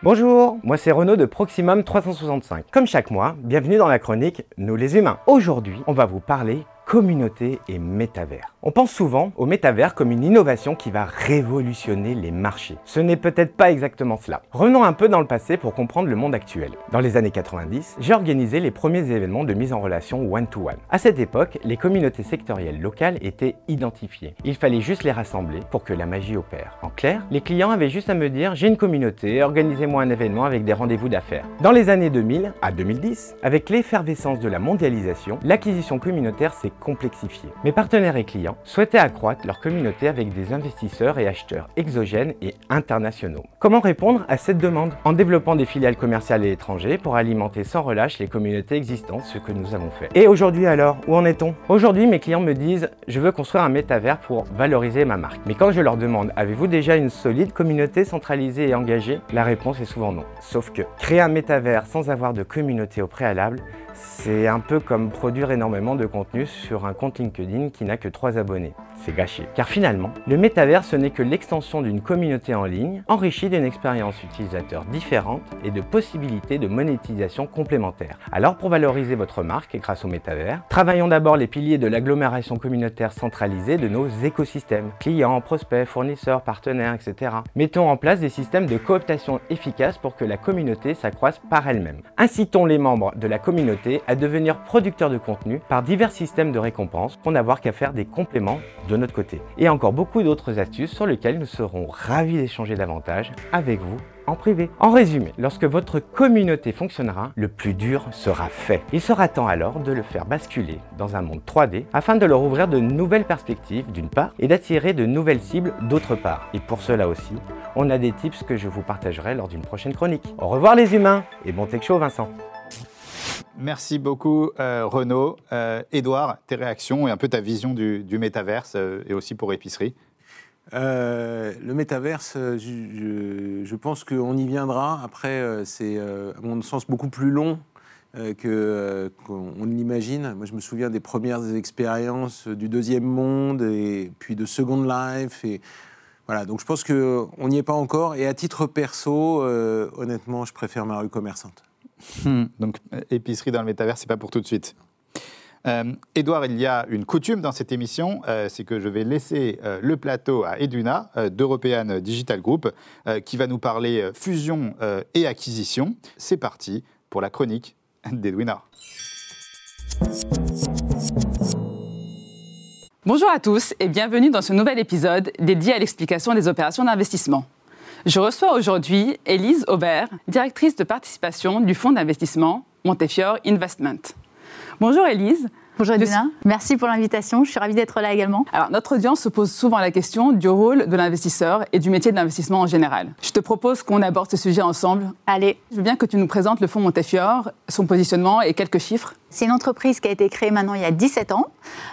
Bonjour, moi c'est Renaud de Proximum 365. Comme chaque mois, bienvenue dans la chronique Nous les humains. Aujourd'hui, on va vous parler communauté et métavers. On pense souvent au métavers comme une innovation qui va révolutionner les marchés. Ce n'est peut-être pas exactement cela. Revenons un peu dans le passé pour comprendre le monde actuel. Dans les années 90, j'ai organisé les premiers événements de mise en relation one-to-one. À cette époque, les communautés sectorielles locales étaient identifiées. Il fallait juste les rassembler pour que la magie opère. En clair, les clients avaient juste à me dire j'ai une communauté, organisez-moi un événement avec des rendez-vous d'affaires. Dans les années 2000 à 2010, avec l'effervescence de la mondialisation, l'acquisition communautaire s'est complexifiée. Mes partenaires et clients souhaitaient accroître leur communauté avec des investisseurs et acheteurs exogènes et internationaux. Comment répondre à cette demande? En développant des filiales commerciales à l'étranger pour alimenter sans relâche les communautés existantes, ce que nous avons fait. Et aujourd'hui alors, où en est-on? Aujourd'hui, mes clients me disent je veux construire un métavers pour valoriser ma marque. Mais quand je leur demande avez-vous déjà une solide communauté centralisée et engagée? La réponse est souvent non. Sauf que créer un métavers sans avoir de communauté au préalable, c'est un peu comme produire énormément de contenu sur un compte LinkedIn qui n'a que 3 abonnés. C'est gâché. Car finalement, le métavers ce n'est que l'extension d'une communauté en ligne, enrichie d'une expérience utilisateur différente et de possibilités de monétisation complémentaires. Alors pour valoriser votre marque grâce au métavers, travaillons d'abord les piliers de l'agglomération communautaire centralisée de nos écosystèmes. Clients, prospects, fournisseurs, partenaires, etc. Mettons en place des systèmes de cooptation efficaces pour que la communauté s'accroisse par elle-même. Incitons les membres de la communauté à devenir producteurs de contenu par divers systèmes de récompenses pour n'avoir qu'à faire des compléments de notre côté. Et encore beaucoup d'autres astuces sur lesquelles nous serons ravis d'échanger davantage avec vous en privé. En résumé, lorsque votre communauté fonctionnera, le plus dur sera fait. Il sera temps alors de le faire basculer dans un monde 3D afin de leur ouvrir de nouvelles perspectives d'une part et d'attirer de nouvelles cibles d'autre part. Et pour cela aussi, on a des tips que je vous partagerai lors d'une prochaine chronique. Au revoir les humains et bon tech show Vincent. Merci beaucoup, euh, Renaud. Euh, Edouard, tes réactions et un peu ta vision du, du métaverse euh, et aussi pour épicerie. Euh, le métaverse, je, pense qu'on y viendra. Après, c'est, à mon sens, beaucoup plus long que, qu'on on l'imagine. Moi, je me souviens des premières expériences du deuxième monde et puis de Second Life. Voilà, donc je pense qu'on n'y est pas encore. Et à titre perso, honnêtement, je préfère ma rue commerçante. Donc, euh, épicerie dans le métavers, c'est pas pour tout de suite. Euh, Edouard, il y a une coutume dans cette émission, euh, c'est que je vais laisser euh, le plateau à Eduna euh, d'European Digital Group, euh, qui va nous parler euh, fusion euh, et acquisition. C'est parti pour la chronique d'Edwina. Bonjour à tous et bienvenue dans ce nouvel épisode dédié à l'explication des opérations d'investissement. Je reçois aujourd'hui Élise Aubert, directrice de participation du fonds d'investissement Montefiore Investment. Bonjour Élise. Bonjour Edwina, merci pour l'invitation, je suis ravie d'être là également. Alors, notre audience se pose souvent la question du rôle de l'investisseur et du métier de l'investissement en général. Je te propose qu'on aborde ce sujet ensemble. Allez, Je veux bien que tu nous présentes le fonds Montefiore, son positionnement et quelques chiffres. C'est une entreprise qui a été créée maintenant il y a 17 ans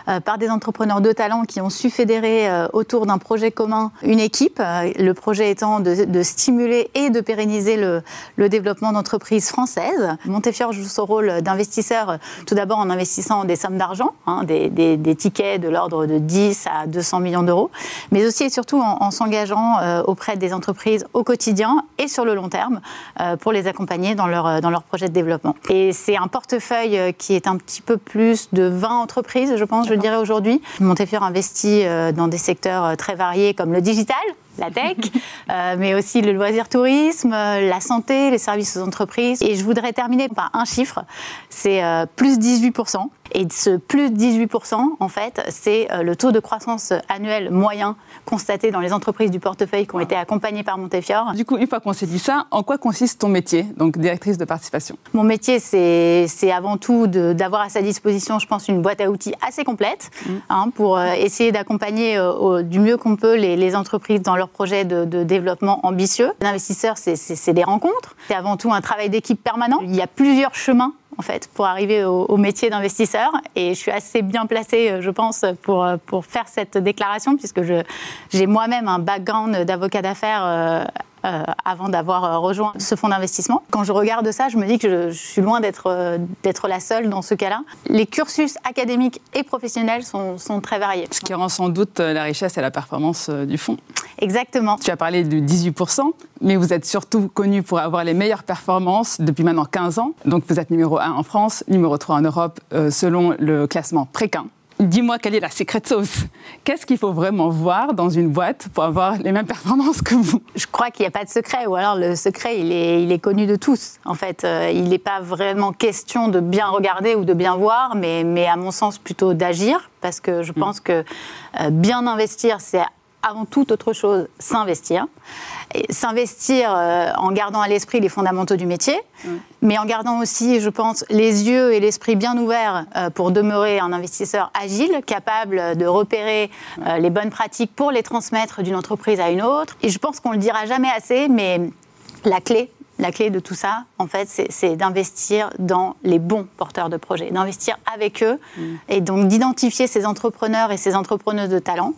euh, par des entrepreneurs de talent qui ont su fédérer euh, autour d'un projet commun une équipe, euh, le projet étant de, stimuler et de pérenniser le, développement d'entreprises françaises. Montefiore joue son rôle d'investisseur tout d'abord en investissant des sommes d'argent, hein, des, tickets de l'ordre de 10 à 200 millions d'euros, mais aussi et surtout en, en s'engageant auprès des entreprises au quotidien et sur le long terme pour les accompagner dans leur, dans leur projet de développement. Et c'est un portefeuille euh, qui est un petit peu plus de 20 entreprises, je pense, je dirais aujourd'hui. Montefiore investit euh, dans des secteurs euh, très variés comme le digital, la tech, (laughs) euh, mais aussi le loisir tourisme, euh, la santé, les services aux entreprises. Et je voudrais terminer par un chiffre, c'est euh, plus 18%. Et ce plus 18%, en fait, c'est euh, le taux de croissance annuel moyen constaté dans les entreprises du portefeuille qui ont été accompagnées par Montefiore. Du coup, une fois qu'on s'est dit ça, en quoi consiste ton métier, donc directrice de participation? Mon métier, c'est avant tout de- d'avoir à sa disposition, je pense, une boîte à outils assez complète hein, pour euh, essayer d'accompagner euh, du mieux qu'on peut les, les entreprises dans leurs projets de, de développement ambitieux. L'investisseur, c'est des rencontres. C'est avant tout un travail d'équipe permanent. Il y a plusieurs chemins en fait, pour arriver au, métier d'investisseur. Et je suis assez bien placée, euh, je pense, pour, euh, pour faire cette déclaration, puisque j'ai moi-même un background d'avocat d'affaires euh, avant d'avoir euh, rejoint ce fonds d'investissement. Quand je regarde ça, je me dis que je, je suis loin d'être euh, d'être la seule dans ce cas-là. Les cursus académiques et professionnels sont, sont très variés. Ce qui rend sans doute la richesse et la performance du fonds. Exactement. Tu as parlé du 18%, mais vous êtes surtout connu pour avoir les meilleures performances depuis maintenant 15 ans. Donc vous êtes numéro 1 en France, numéro 3 en Europe, euh, selon le classement Préquin. Dis-moi quelle est la secret sauce. Qu'est-ce qu'il faut vraiment voir dans une boîte pour avoir les mêmes performances que vous? Je crois qu'il n'y a pas de secret, ou alors le secret, il est, il est connu de tous. En fait, euh, il n'est pas vraiment question de bien regarder ou de bien voir, mais, mais à mon sens plutôt d'agir, parce que je pense que euh, bien investir, c'est avant toute autre chose s'investir. S'investir euh, en gardant à l'esprit les fondamentaux du métier, mais en gardant aussi, je pense, les yeux et l'esprit bien ouverts euh, pour demeurer un investisseur agile, capable de repérer euh, les bonnes pratiques pour les transmettre d'une entreprise à une autre. Et je pense qu'on le dira jamais assez, mais la clé, la clé de tout ça, en fait, c'est- d'investir dans les bons porteurs de projets, d'investir avec eux et donc d'identifier ces entrepreneurs et ces entrepreneuses de talent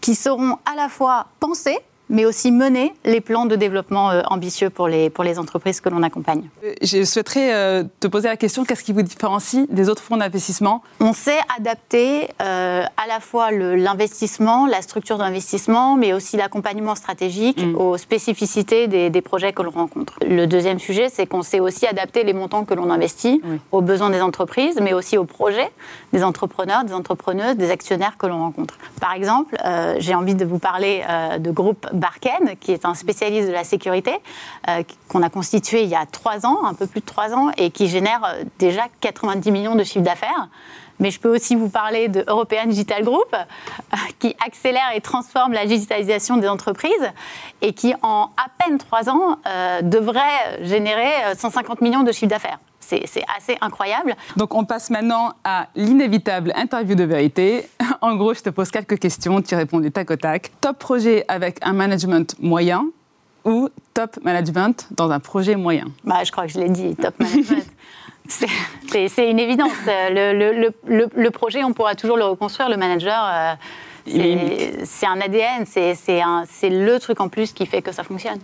qui sauront à la fois penser, mais aussi mener les plans de développement euh, ambitieux pour les, pour les entreprises que l'on accompagne. Euh, Je souhaiterais euh, te poser la question, qu'est-ce qui vous différencie des autres fonds d'investissement? On sait adapter euh, à la fois l'investissement, la structure d'investissement, mais aussi l'accompagnement stratégique Mm. aux spécificités des, des projets que l'on rencontre. Le deuxième sujet, c'est qu'on sait aussi adapter les montants que l'on investit Oui. aux besoins des entreprises, mais aussi aux projets des entrepreneurs, des entrepreneuses, des actionnaires que l'on rencontre. Par exemple, euh, j'ai envie de vous parler euh, de groupe Barken, qui est un spécialiste de la sécurité, euh, qu'on a constitué il y a trois ans, un peu plus de trois ans, et qui génère euh, déjà 90 millions de chiffre d'affaires. Mais je peux aussi vous parler de European Digital Group, euh, qui accélère et transforme la digitalisation des entreprises et qui, en à peine trois ans, euh, devrait générer euh, 150 millions de chiffre d'affaires. C'est assez incroyable. Donc on passe maintenant à l'inévitable interview de vérité. (laughs) En gros, je te pose quelques questions, tu réponds du tac au tac. Top projet avec un management moyen ou top management dans un projet moyen? Bah, je crois que je l'ai dit, top management. (laughs) C'est- une évidence. Le, le- le- le- le projet, on pourra toujours le reconstruire. Le manager, euh, c'est un ADN, c'est le truc en plus qui fait que ça fonctionne.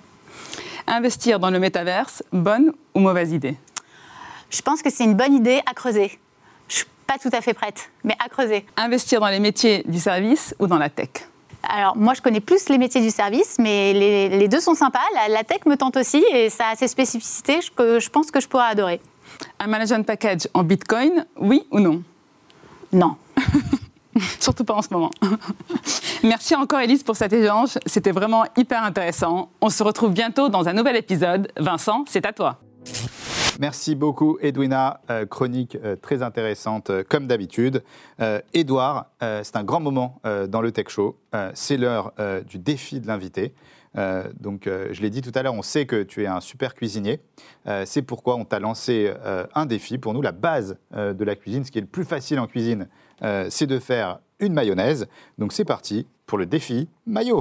Investir dans le métaverse, bonne ou mauvaise idée? Je pense que c'est une bonne idée à creuser. Je suis pas tout à fait prête, mais à creuser. Investir dans les métiers du service ou dans la tech Alors, moi, je connais plus les métiers du service, mais les, les deux sont sympas. La, la tech me tente aussi et ça a ses spécificités que je pense que je pourrais adorer. Un management package en bitcoin, oui ou non Non. (laughs) Surtout pas en ce moment. (laughs) Merci encore Elise pour cet échange, c'était vraiment hyper intéressant. On se retrouve bientôt dans un nouvel épisode. Vincent, c'est à toi. Merci beaucoup, Edwina. Euh, chronique euh, très intéressante, euh, comme d'habitude. Edouard, c'est un grand moment dans le Tech Show. C'est l'heure du défi de l'invité. Donc, je l'ai dit tout à l'heure, on sait que tu es un super cuisinier. C'est pourquoi on t'a lancé un défi. Pour nous, la base de la cuisine, ce qui est le plus facile en cuisine, c'est de faire une mayonnaise. Donc, c'est parti pour le défi maillot.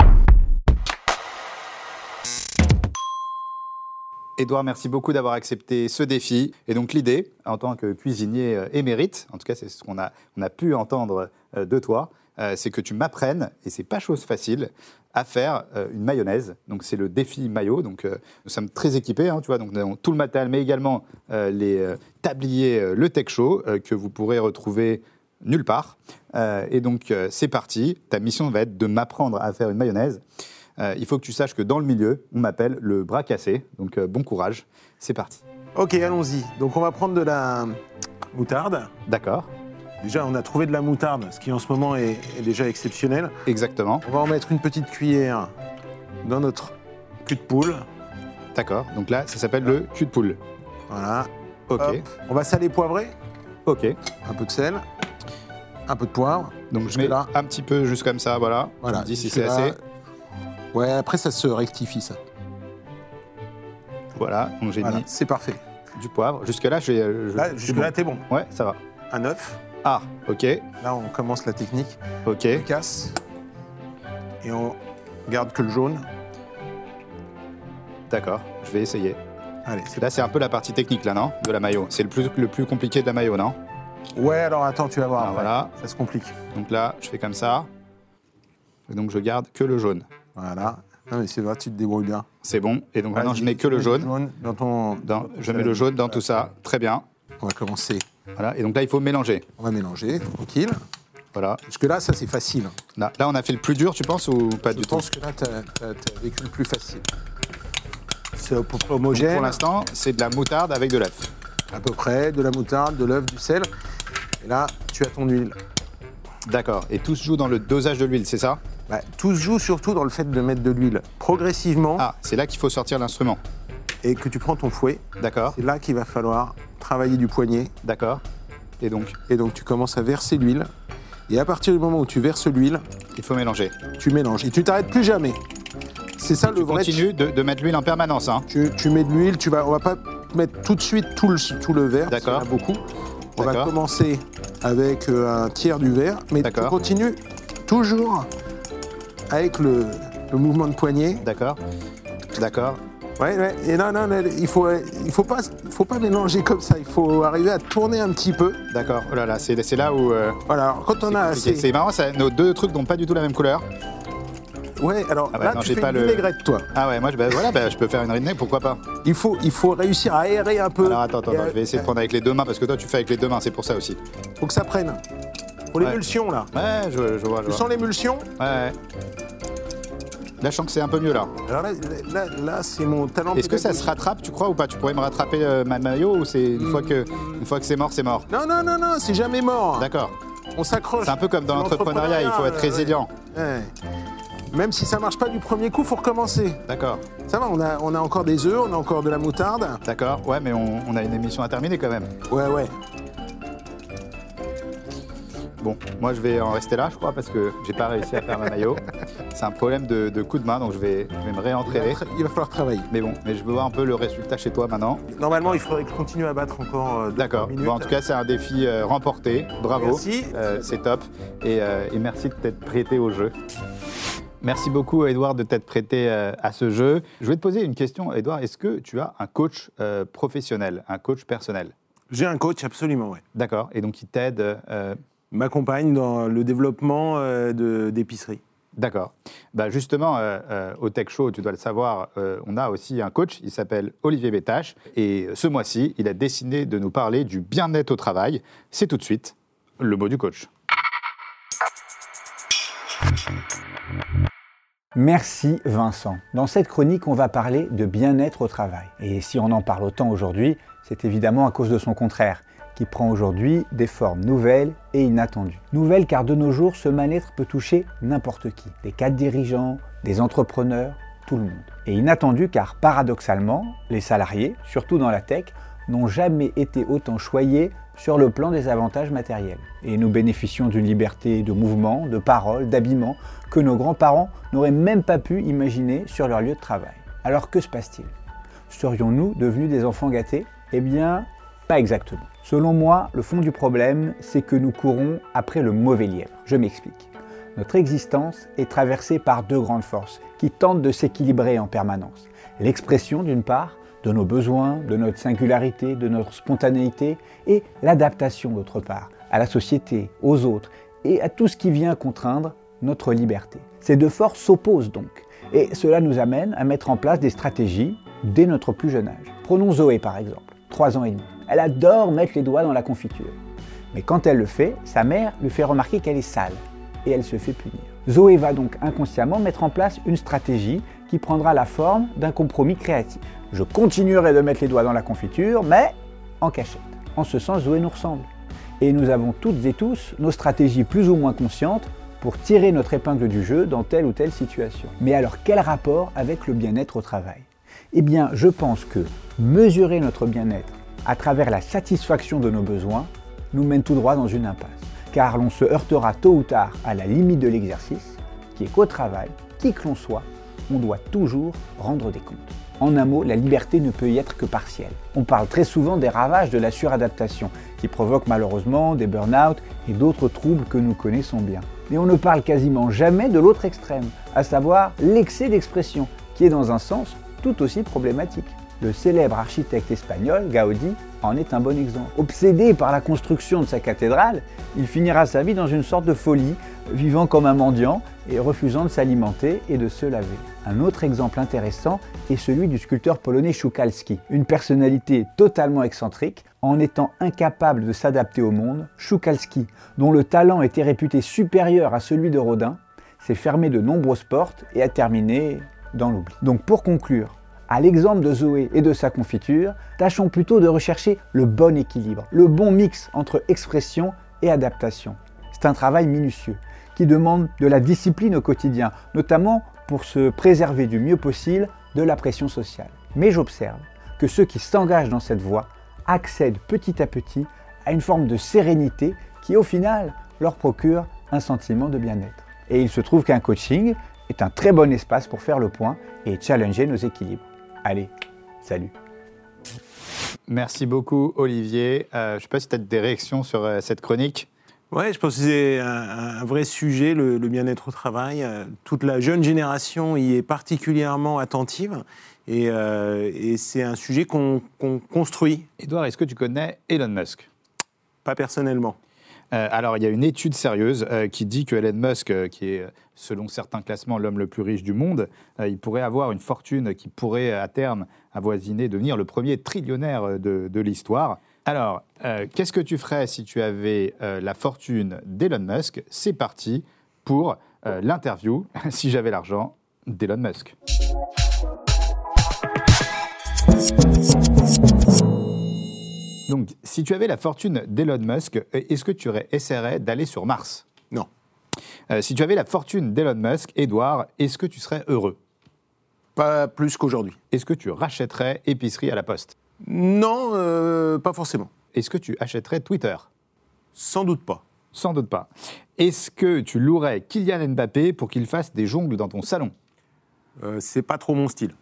Edouard, merci beaucoup d'avoir accepté ce défi. Et donc l'idée, en tant que cuisinier euh, émérite, en tout cas c'est ce qu'on a, on a pu entendre euh, de toi, euh, c'est que tu m'apprennes, et c'est pas chose facile, à faire une mayonnaise. Donc c'est le défi maillot. Donc nous sommes très équipés, hein, tu vois, donc nous avons tout le matériel, mais également les tabliers, le Tech Show, que vous pourrez retrouver nulle part. Et donc c'est parti. Ta mission va être de m'apprendre à faire une mayonnaise. Euh, il faut que tu saches que dans le milieu, on m'appelle le bras cassé. Donc euh, bon courage, c'est parti. Ok, allons-y. Donc on va prendre de la moutarde. D'accord, Déjà, on a trouvé de la moutarde, ce qui en ce moment est, est déjà exceptionnel. exactement. On va en mettre une petite cuillère dans notre cul de poule. D'accord. Donc là, ça s'appelle le cul de poule. Voilà. Ok, Hop. On va saler poivrer. ok. Un peu de sel. Un peu de poivre. Donc je mets Jusque-là. un petit peu juste comme ça, voilà. Voilà. Me dis si c'est assez. Ouais, après ça se rectifie ça. Voilà, donc j'ai Voilà, mis c'est parfait. du poivre. Jusque-là, j'ai. euh, je- Là, c'est jusque-là, t'es bon. bon. Ouais, ça va. Un œuf. Ah, ok, Là, on commence la technique. ok. On casse. Et on garde que le jaune. D'accord, je vais essayer. Allez, c'est Là, c'est un peu la partie technique, là, non? De la maillot. C'est le plus, le plus compliqué de la maillot, non? Ouais, alors attends, tu vas voir. Ah, après. voilà. Ça se complique. Donc là, je fais comme ça. Et donc je garde que le jaune. Voilà. Non, mais c'est vrai, tu te débrouilles bien. C'est bon. Et donc maintenant, je n'ai que le mets jaune. dans ton. Dans- je mets le jaune dans tout ça. Très bien. On va commencer. Voilà. Et donc là, il faut mélanger. On va mélanger, tranquille. Voilà. Jusque-là, ça, c'est facile. Là, là, on a fait le plus dur, tu penses, ou pas Je du tout pense que là, tu as, vécu le plus facile. C'est Donc, homogène. Pour l'instant, c'est de la moutarde avec de l'œuf. à peu près, de la moutarde, de l'œuf, du sel. Et là, tu as ton huile. D'accord. Et tout se joue dans le dosage de l'huile, c'est ça? Bah, tout se joue surtout dans le fait de mettre de l'huile progressivement Ah, c'est là qu'il faut sortir l'instrument. et que tu prends ton fouet. D'accord, C'est là qu'il va falloir travailler du poignet. d'accord. Et donc, Et donc tu commences à verser l'huile. Et à partir du moment où tu verses l'huile, il faut mélanger. tu mélanges. Et tu t'arrêtes plus jamais. C'est ça le Tu vrai. continues de, de mettre l'huile en permanence, hein Tu, tu mets de l'huile, tu vas, on va pas mettre tout de suite tout le, tout le verre. D'accord. Beaucoup. On va commencer avec euh, un tiers du verre, mais tu continues toujours avec le, le mouvement de poignet. D'accord D'accord. Ouais, ouais. Et non, non, il faut, il faut pas, faut pas mélanger comme ça. Il faut arriver à tourner un petit peu. D'accord. Oh là là, c'est là où. euh, Voilà. Alors, quand on a c'est marrant, ça, nos deux trucs n'ont pas du tout la même couleur. Ouais. Alors Ah bah là, non, tu fais pas une le- vinaigrette, toi. Ah ouais, moi, je, bah, voilà, bah, je peux faire une redneck, pourquoi pas Il faut, il faut réussir à aérer un peu. Alors attends, attends, je vais essayer de prendre avec les deux mains, parce que toi, tu fais avec les deux mains, c'est pour ça aussi. Faut que ça prenne. Pour l'émulsion là. Ouais, je, je vois, je Tu vois. sens l'émulsion? Ouais. Là, je sens que c'est un peu mieux, là. Alors là, là, là, c'est mon talent. Est-ce que ça se rattrape, tu crois, ou pas? Tu pourrais me rattraper euh, ma maillot, ou c'est une, fois que, une fois que c'est mort, c'est mort? Non, non, non, non, c'est jamais mort. D'accord. On s'accroche. C'est un peu comme dans l'entrepreneuriat, il faut être ouais, résilient. ouais. Même si ça marche pas du premier coup, faut recommencer. D'accord, Ça va, on a, on a encore des œufs, on a encore de la moutarde. d'accord. Ouais, mais on, on a une émission à terminer quand même. Ouais, ouais. Bon, moi je vais en rester là, je crois, parce que j'ai pas réussi à faire ma maillot. C'est un problème de, de coup de main, donc je vais, je vais me Il va, réentraîner. tra- il va falloir travailler. Mais bon, mais je veux voir un peu le résultat chez toi maintenant. Normalement, il faudrait que je continue à battre encore. euh, D'accord. Bon, en tout cas, c'est un défi euh, remporté. Bravo. Merci. Euh, c'est top. Et, euh, et merci de t'être prêté au jeu. Merci beaucoup, Edouard, de t'être prêté euh, à ce jeu. Je vais te poser une question, Edouard. Est-ce que tu as un coach euh, professionnel, un coach personnel? J'ai un coach, absolument, ouais. D'accord. Et donc, il t'aide. euh, M'accompagne dans le développement euh, de- d'épicerie. D'accord. Bah justement, euh, euh, au Tech Show, tu dois le savoir, euh, on a aussi un coach, il s'appelle Olivier Bétache. Et ce mois-ci, il a décidé de nous parler du bien-être au travail. C'est tout de suite le mot du coach. Merci Vincent. Dans cette chronique, on va parler de bien-être au travail. Et si on en parle autant aujourd'hui, c'est évidemment à cause de son contraire, qui prend aujourd'hui des formes nouvelles et inattendues. Nouvelles car de nos jours, ce mal-être peut toucher n'importe qui. Des cadres dirigeants, des entrepreneurs, tout le monde. Et inattendu car paradoxalement, les salariés, surtout dans la tech, n'ont jamais été autant choyés sur le plan des avantages matériels. Et nous bénéficions d'une liberté de mouvement, de parole, d'habillement que nos grands-parents n'auraient même pas pu imaginer sur leur lieu de travail. Alors que se passe-t-il? Serions-nous devenus des enfants gâtés? Eh bien, pas exactement. Selon moi, le fond du problème, c'est que nous courons après le mauvais lièvre. Je m'explique. Notre existence est traversée par deux grandes forces qui tentent de s'équilibrer en permanence. L'expression d'une part de nos besoins, de notre singularité, de notre spontanéité, et l'adaptation d'autre part à la société, aux autres et à tout ce qui vient contraindre notre liberté. Ces deux forces s'opposent donc, et cela nous amène à mettre en place des stratégies dès notre plus jeune âge. Prenons Zoé par exemple, 3 ans et demi. Elle adore mettre les doigts dans la confiture. Mais quand elle le fait, sa mère lui fait remarquer qu'elle est sale et elle se fait punir. Zoé va donc inconsciemment mettre en place une stratégie qui prendra la forme d'un compromis créatif. Je continuerai de mettre les doigts dans la confiture, mais en cachette. En ce sens, Zoé nous ressemble. Et nous avons toutes et tous nos stratégies plus ou moins conscientes pour tirer notre épingle du jeu dans telle ou telle situation. Mais alors quel rapport avec le bien-être au travail? Eh bien, je pense que mesurer notre bien-être à travers la satisfaction de nos besoins nous mène tout droit dans une impasse. Car l'on se heurtera tôt ou tard à la limite de l'exercice, qui est qu'au travail, qui que l'on soit, on doit toujours rendre des comptes. En un mot, la liberté ne peut y être que partielle. On parle très souvent des ravages de la suradaptation, qui provoquent malheureusement des burn-out et d'autres troubles que nous connaissons bien. Mais on ne parle quasiment jamais de l'autre extrême, à savoir l'excès d'expression, qui est dans un sens tout aussi problématique. Le célèbre architecte espagnol Gaudi en est un bon exemple. Obsédé par la construction de sa cathédrale, il finira sa vie dans une sorte de folie, vivant comme un mendiant et refusant de s'alimenter et de se laver. Un autre exemple intéressant est celui du sculpteur polonais Szukalski, une personnalité totalement excentrique, en étant incapable de s'adapter au monde. Szukalski, dont le talent était réputé supérieur à celui de Rodin, s'est fermé de nombreuses portes et a terminé dans l'oubli. Donc pour conclure, à l'exemple de Zoé et de sa confiture, tâchons plutôt de rechercher le bon équilibre, le bon mix entre expression et adaptation. C'est un travail minutieux qui demande de la discipline au quotidien, notamment pour se préserver du mieux possible de la pression sociale. Mais j'observe que ceux qui s'engagent dans cette voie accèdent petit à petit à une forme de sérénité qui au final leur procure un sentiment de bien-être. Et il se trouve qu'un coaching est un très bon espace pour faire le point et challenger nos équilibres. Allez, salut Merci beaucoup Olivier. Euh, je ne sais pas si tu as des réactions sur euh, cette chronique. Ouais, je pense que c'est un, un vrai sujet, le, le bien-être au travail. Euh, Toute la jeune génération y est particulièrement attentive et, euh, et c'est un sujet qu'on qu'on construit, Edouard, est-ce que tu connais Elon Musk? Pas personnellement. Euh, alors, il y a une étude sérieuse euh, qui dit que Elon Musk, euh, qui est, selon certains classements, l'homme le plus riche du monde, il pourrait avoir une fortune qui pourrait, à terme, avoisiner, devenir le premier trillionnaire de, de l'histoire. Alors, qu'est-ce que tu ferais si tu avais la fortune d'Elon Musk? C'est parti pour l'interview, (laughs) si j'avais l'argent, d'Elon Musk. Donc, si tu avais la fortune d'Elon Musk, euh, est-ce que tu aurais essaierais d'aller sur Mars? Non. Euh, si tu avais la fortune d'Elon Musk, Edouard, est-ce que tu serais heureux? Pas plus qu'aujourd'hui. Est-ce que tu rachèterais épicerie à la poste? Non, euh, pas forcément. Est-ce que tu achèterais Twitter? Sans doute pas. Sans doute pas. Est-ce que tu louerais Kylian Mbappé pour qu'il fasse des jongles dans ton salon? Euh, c'est pas trop mon style.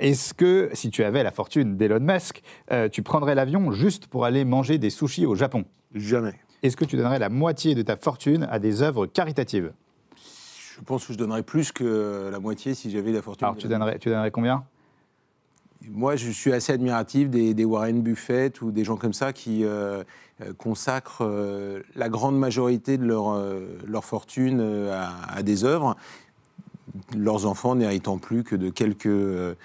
Est-ce que, si tu avais la fortune d'Elon Musk, euh, tu prendrais l'avion juste pour aller manger des sushis au Japon? Jamais. Est-ce que tu donnerais la moitié de ta fortune à des œuvres caritatives? Je pense que je donnerais plus que la moitié si j'avais la fortune. Alors, tu donnerais, tu donnerais combien? Moi, je suis assez admiratif des, des Warren Buffett ou des gens comme ça qui euh, euh, consacrent euh, la grande majorité de leur, euh, leur fortune à, à des œuvres, leurs enfants n'héritant plus que de quelques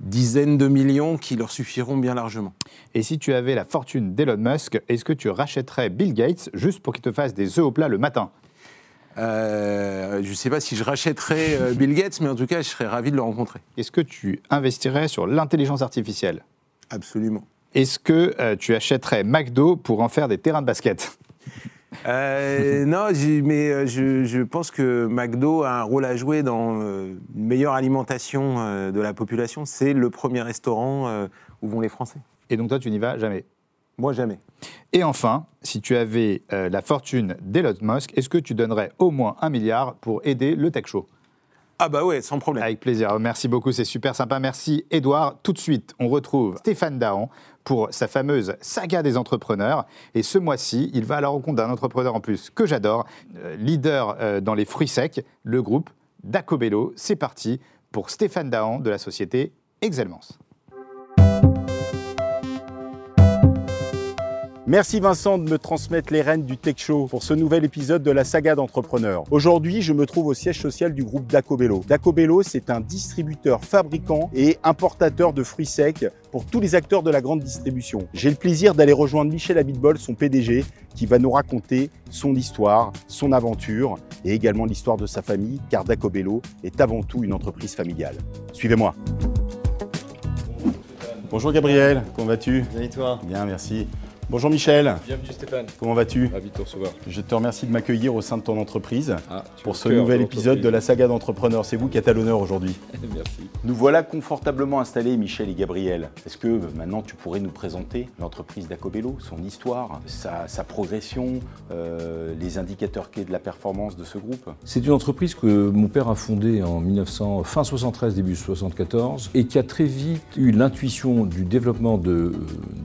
dizaines de millions qui leur suffiront bien largement. Et si tu avais la fortune d'Elon Musk, est-ce que tu rachèterais Bill Gates juste pour qu'il te fasse des œufs au plat le matin? Euh, je ne sais pas si je rachèterais euh, Bill Gates, mais en tout cas, je serais ravi de le rencontrer. Est-ce que tu investirais sur l'intelligence artificielle? Absolument. Est-ce que euh, tu achèterais McDo pour en faire des terrains de basket? Euh, non, mais euh, je, je pense que McDo a un rôle à jouer dans euh, une meilleure alimentation de la population. C'est le premier restaurant où vont les Français. Et donc toi, tu n'y vas jamais? Moi, jamais. Et enfin, si tu avais la fortune d'Elon Musk, est-ce que tu donnerais au moins un milliard pour aider le Tech Show? Ah bah ouais, sans problème. Avec plaisir. Merci beaucoup, c'est super sympa. Merci Edouard. Tout de suite, on retrouve Stéphane Dahan pour sa fameuse saga des entrepreneurs. Et ce mois-ci, il va à la rencontre d'un entrepreneur en plus que j'adore, euh, leader euh, dans les fruits secs, le groupe Dacobello. C'est parti pour Stéphane Dahan de la société Excelmans. Merci Vincent de me transmettre les rênes du Tech Show pour ce nouvel épisode de la saga d'entrepreneurs. Aujourd'hui, je me trouve au siège social du groupe Dacobello. Dacobello, c'est un distributeur, fabricant et importateur de fruits secs pour tous les acteurs de la grande distribution. J'ai le plaisir d'aller rejoindre Michel Abitbol, son PDG, qui va nous raconter son histoire, son aventure et également l'histoire de sa famille, car Dacobello est avant tout une entreprise familiale. Suivez-moi. Bonjour Gabriel, comment vas-tu? Bien et toi? Bien, merci. Bonjour Michel, Bienvenue Stéphane. comment vas-tu? Ravi de te recevoir. Je te remercie de m'accueillir au sein de ton entreprise Ah, pour ce nouvel de épisode de la saga d'entrepreneurs. C'est vous qui êtes à l'honneur aujourd'hui. (laughs) Merci. Nous voilà confortablement installés, Michel et Gabriel. Est-ce que euh, maintenant tu pourrais nous présenter l'entreprise d'Acobello, son histoire, sa, sa progression, euh, les indicateurs clés de la performance de ce groupe? C'est une entreprise que mon père a fondée en 1900, fin 73, début 74, et qui a très vite eu l'intuition du développement de, euh,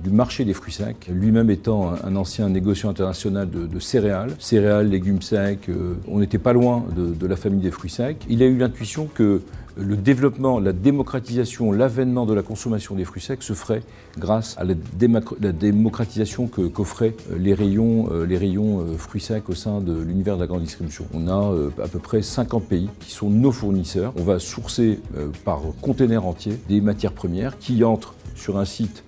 du marché des fruits secs, lui-même étant un, ancien négociant international de, céréales, céréales, légumes secs, euh, on n'était pas loin de, la famille des fruits secs. Il a eu l'intuition que le développement, la démocratisation, l'avènement de la consommation des fruits secs se ferait grâce à la, démocratisation qu'offraient euh, les rayons, euh, les rayons fruits secs au sein de l'univers de la grande distribution. On a à peu près 50 pays qui sont nos fournisseurs. On va sourcer par container entier des matières premières qui entrent sur un site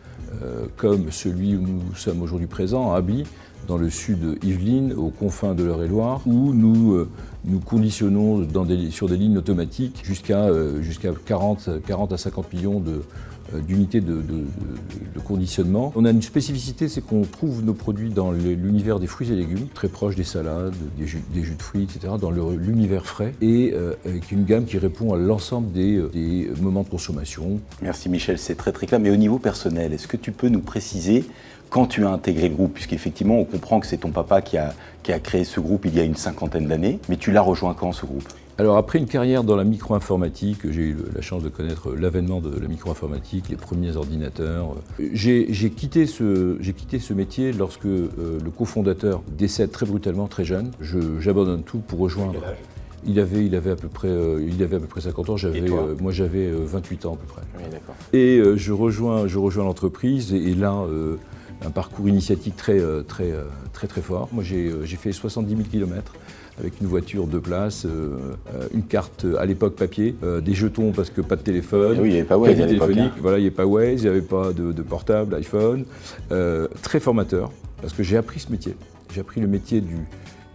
comme celui où nous sommes aujourd'hui présents, à dans le sud Yvelines, aux confins de l'Eure-et-Loire, où nous, euh, nous conditionnons sur des lignes automatiques jusqu'à euh, jusqu'à 40, 40 à 50 millions de, euh, d'unités de, conditionnement. On a une spécificité, c'est qu'on trouve nos produits dans l'univers des fruits et légumes, très proche des salades, des jus, de fruits, etc., dans l'univers frais, et euh, avec une gamme qui répond à l'ensemble des, euh, des moments de consommation. Merci Michel, c'est très très clair. Mais au niveau personnel, est-ce que tu peux nous préciser quand tu as intégré le groupe? Puisqu'effectivement, on comprend que c'est ton papa qui a, qui a créé ce groupe il y a une cinquantaine d'années, mais tu l'as rejoint quand ce groupe? Alors après une carrière dans la micro-informatique, j'ai eu la chance de connaître l'avènement de la micro-informatique, les premiers ordinateurs. J'ai quitté, ce- j'ai quitté ce métier lorsque euh, le cofondateur décède très brutalement, très jeune. Je- J'abandonne tout pour rejoindre. Il avait, il, avait à peu près, euh, il avait à peu près 50 ans, j'avais, euh, moi j'avais euh, 28 ans à peu près. Oui. Et je rejoins, je rejoins l'entreprise et, et là, un parcours initiatique très, très, euh, très, très fort. Moi, j'ai fait 70 000 km avec une voiture deux places, euh, une carte euh, à l'époque papier, euh, des jetons parce que pas de téléphone, Ah oui, il y avait pas Waze à téléphonique, hein. voilà, il n'y avait pas Waze, il n'y avait pas de, de portable, iPhone. Très formateur parce que j'ai appris ce métier. J'ai appris le métier du,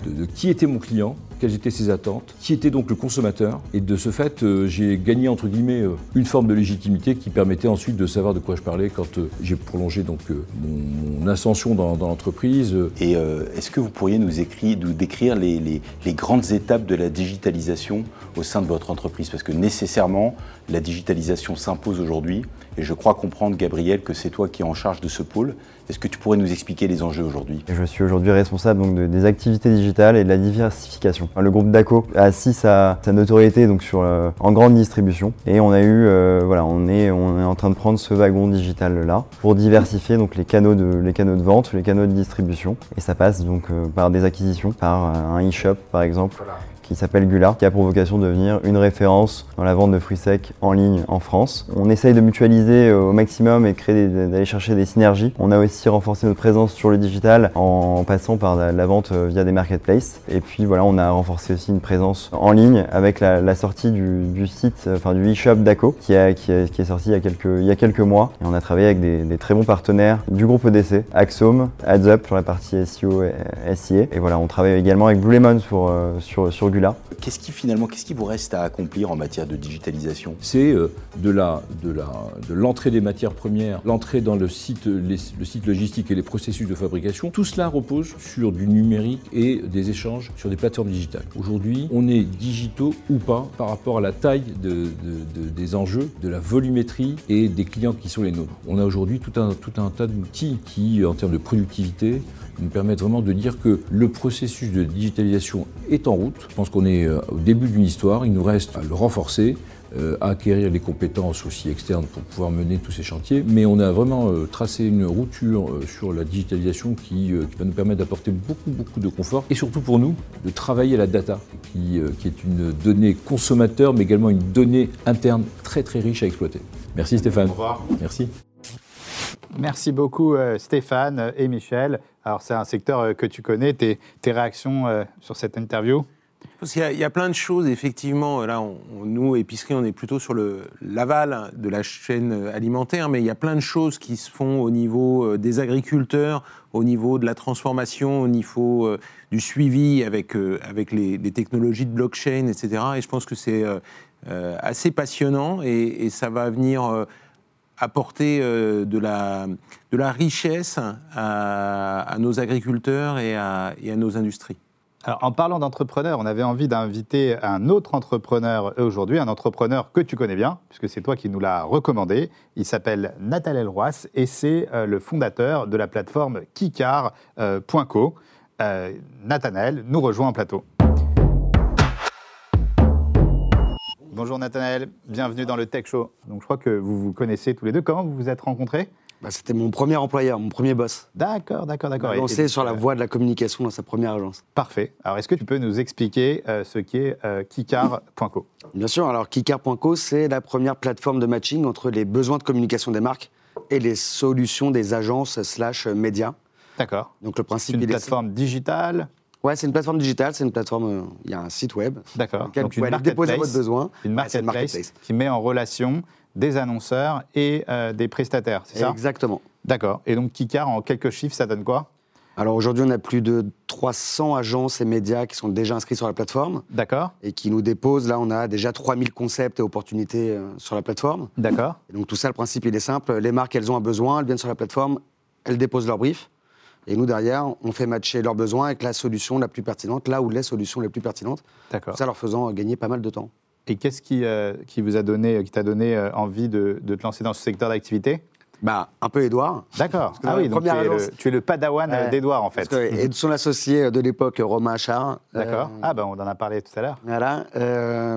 de, qui était mon client, quelles étaient ses attentes, qui était donc le consommateur. Et de ce fait, euh, j'ai gagné entre guillemets euh, une forme de légitimité qui permettait ensuite de savoir de quoi je parlais quand euh, j'ai prolongé donc mon, ascension dans, l'entreprise. Et est-ce que vous pourriez nous, écrire, nous décrire les grandes étapes de la digitalisation au sein de votre entreprise? Parce que nécessairement, la digitalisation s'impose aujourd'hui. Et je crois comprendre, Gabriel, que c'est toi qui es en charge de ce pôle. Est-ce que tu pourrais nous expliquer les enjeux aujourd'hui? Je suis aujourd'hui responsable donc, de- des activités digitales et de la diversification. Le groupe DACO a assis sa, sa notoriété donc, sur, euh, en grande distribution. Et on a eu, euh, voilà, on est, on est en train de prendre ce wagon digital là pour diversifier donc, les, canaux de, les canaux de vente, les canaux de distribution. Et ça passe donc euh, par des acquisitions, par un e-shop par exemple qui s'appelle Gula, qui a pour vocation de devenir une référence dans la vente de fruits secs en ligne en France. On essaye de mutualiser euh, au maximum et d'aller chercher des synergies. On a aussi renforcé notre présence sur le digital en passant par la, vente euh, via des marketplaces. Et puis voilà, on a renforcé aussi une présence en ligne avec la, sortie du, site, euh, enfin du e-shop Daco, qui, est sorti il y a quelques, mois. Et on a travaillé avec des, très bons partenaires du groupe EDC, Axome, AdsUp sur la partie SEO et SIA. Et voilà, on travaille également avec Blue sur, sur Gula. Qu'est-ce qui finalement, qu'est-ce qui vous reste à accomplir en matière de digitalisation? C'est euh, de la, de la, de l'entrée des matières premières, l'entrée dans le site, les- le site logistique et les processus de fabrication. Tout cela repose sur du numérique et des échanges sur des plateformes digitales. Aujourd'hui, on est digitaux ou pas par rapport à la taille de- de- de- des enjeux, de la volumétrie et des clients qui sont les nôtres. On a aujourd'hui tout un, tout un tas d'outils qui, en termes de productivité, nous permettent vraiment de dire que le processus de digitalisation est en route. Je pense qu'on est euh, au début d'une histoire, il nous reste à le renforcer, euh, à acquérir les compétences aussi externes pour pouvoir mener tous ces chantiers, mais on a vraiment euh, tracé une routure sur la digitalisation qui, qui va nous permettre d'apporter beaucoup, beaucoup de confort, et surtout pour nous, de travailler la data, qui, qui est une donnée consommateur, mais également une donnée interne très très riche à exploiter. Merci Stéphane. Au revoir. Merci. Merci beaucoup Stéphane et Michel. Alors c'est un secteur euh, que tu connais, tes, réactions euh, sur cette interview? Parce qu'il y a- il y, a plein de choses, effectivement. Là, nous, épicerie, on est plutôt sur le l'aval de la chaîne euh, alimentaire, mais il y a plein de choses qui se font au niveau des agriculteurs, au niveau de la transformation, au niveau du suivi avec, avec les, technologies de blockchain, etc. Et je pense que c'est assez passionnant et, ça va venir apporter euh, de, la, de la richesse à, nos agriculteurs et à- et à nos industries. En parlant d'entrepreneurs, on avait envie d'inviter un autre entrepreneur aujourd'hui, un entrepreneur que tu connais bien, puisque c'est toi qui nous l'as recommandé. Il s'appelle Nathanaël Roas et c'est euh, le fondateur de la plateforme Kikar.co. Euh, Nathanaël nous rejoint en plateau. Bonjour Nathanaël, bienvenue dans le Tech Show. Donc je crois que vous vous connaissez tous les deux. Comment vous vous êtes rencontrés? Bah, C'était mon premier employeur, mon premier boss. D'accord, d'accord, d'accord. Lancé sur la voie de la communication dans sa première agence. Parfait. Alors est-ce que tu peux nous expliquer euh, ce qu'est euh, Kikar.co Bien sûr, alors Kikar.co, c'est la première plateforme de matching entre les besoins de communication des marques et les solutions des agences slash médias. D'accord. Donc le principe, une plateforme digitale? Ouais, c'est une plateforme digitale, c'est une plateforme, euh, il y a un site web. D'accord. Donc vous pouvez déposer votre besoin. Une marketplace, une marketplace. qui met en relation des annonceurs et euh, des prestataires, c'est ça? Exactement. D'accord. Et donc Kikar, en quelques chiffres, ça donne quoi? Alors aujourd'hui, on a plus de 300 agences et médias qui sont déjà inscrits sur la plateforme. D'accord. Et qui nous déposent. Là, on a déjà 3000 concepts et opportunités euh, sur la plateforme. D'accord. Et donc tout ça, le principe, il est simple. Les marques, elles ont un besoin, elles viennent sur la plateforme, elles déposent leur brief. Et nous, derrière, on fait matcher leurs besoins avec la solution la plus pertinente, là où les solutions les plus pertinentes. D'accord. Ça leur faisant gagner pas mal de temps. Et qu'est-ce qui, euh, qui vous a donné, qui t'a donné euh, envie de, de te lancer dans ce secteur d'activité? Bah, un peu Edouard. D'accord. Ah oui, donc tu es, le, tu es le padawan euh, Ouais. d'Edouard, en fait. Que- et de son associé de l'époque, Romain Achard. D'accord. Euh, Ah, ben on en a parlé tout à l'heure. Voilà.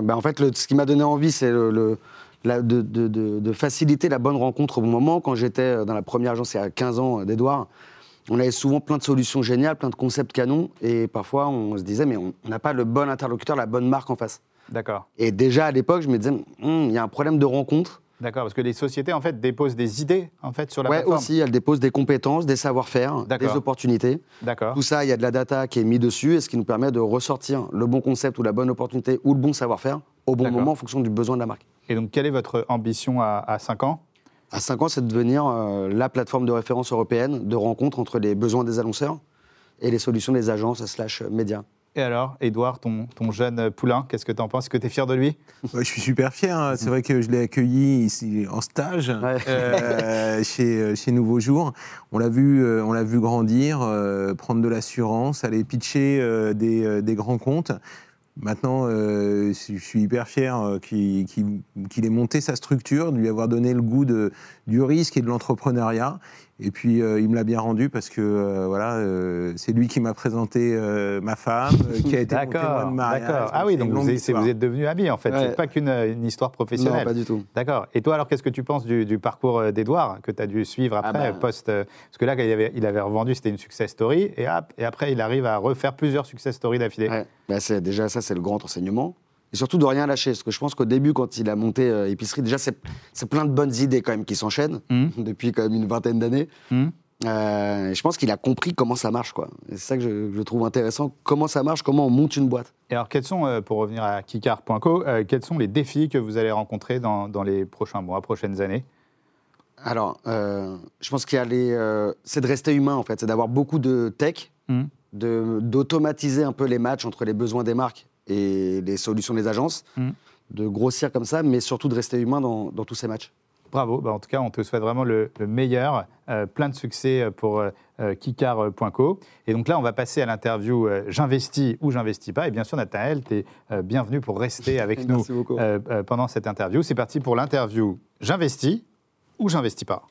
Bah, en fait, le- ce qui m'a donné envie, c'est le, le- la- de, de- de- faciliter la bonne rencontre au bon moment. Quand j'étais dans la première agence, il y a 15 ans, d'Edouard, on avait souvent plein de solutions géniales, plein de concepts canons. Et parfois, on se disait, mais on n'a pas le bon interlocuteur, la bonne marque en face. D'accord. Et déjà, à l'époque, je me disais, Hum, il y a un problème de rencontre. D'accord, parce que les sociétés, en fait, déposent des idées, en fait, sur la Ouais, plateforme. aussi, elles déposent des compétences, des savoir-faire, des opportunités. D'accord. Tout ça, il y a de la data qui est mis dessus, et ce qui nous permet de ressortir le bon concept ou la bonne opportunité ou le bon savoir-faire au bon moment en fonction du besoin de la marque. Et donc, quelle est votre ambition à, à 5 ans? À 5 ans, c'est de devenir euh, la plateforme de référence européenne de rencontre entre les besoins des annonceurs et les solutions des agences slash médias. Et alors, Edouard, ton, ton jeune poulain, qu'est-ce que tu en penses? Est-ce que tu es fier de lui? Ouais, je suis super fier. hein. C'est vrai que je l'ai accueilli ici en stage euh, (laughs) chez, euh, chez Nouveau Jour. On l'a vu, on l'a vu grandir, euh, prendre de l'assurance, aller pitcher euh, des, euh, des grands comptes. Maintenant, euh, je suis hyper fier euh, qu'il ait monté sa structure, de lui avoir donné le goût du risque et de l'entrepreneuriat. Et puis, euh, il me l'a bien rendu parce que euh, voilà, euh, c'est lui qui m'a présenté euh, ma femme, euh, qui a été mon témoin D'accord, de mariage. d'accord. Ah oui, donc vous êtes, vous êtes devenus amis, en fait. Ouais. C'est pas qu'une une histoire professionnelle. Non, pas du tout. D'accord. Et toi, alors, qu'est-ce que tu penses du, du parcours d'Edouard que tu as dû suivre après, bah. post Parce que là, quand il avait, il avait revendu, c'était une success story, et, hop, et après, il arrive à refaire plusieurs success stories d'affilée. Ouais. Bah, déjà, ça, c'est le grand enseignement. Et surtout de rien lâcher. Parce que je pense qu'au début, quand il a monté euh, Épicerie, déjà, c'est, plein de bonnes idées quand même qui s'enchaînent Mmh. (laughs) depuis quand même une vingtaine d'années. Mmh. Euh, je pense qu'il a compris comment ça marche. Quoi. C'est ça que je, je trouve intéressant. Comment ça marche, comment on monte une boîte. Et alors, quels sont, euh, pour revenir à kikar.co, quels sont les défis que vous allez rencontrer dans, dans les prochains mois, prochaines années? Alors, je pense qu'il y a les. c'est de rester humain, en fait. C'est d'avoir beaucoup de tech, de, d'automatiser un peu les matchs entre les besoins des marques et les solutions des agences, Mhm. de grossir comme ça, mais surtout de rester humain dans, dans tous ces matchs. Bravo, Bah, en tout cas, on te souhaite vraiment le, le meilleur. Euh, plein de succès pour euh, euh, kikar.co. Et donc là, on va passer à l'interview euh, J'investis ou j'investis pas. Et bien sûr, Nathanaël, tu es bienvenu pour rester (laughs) avec nous euh, euh, pendant cette interview. C'est parti pour l'interview J'investis ou j'investis pas?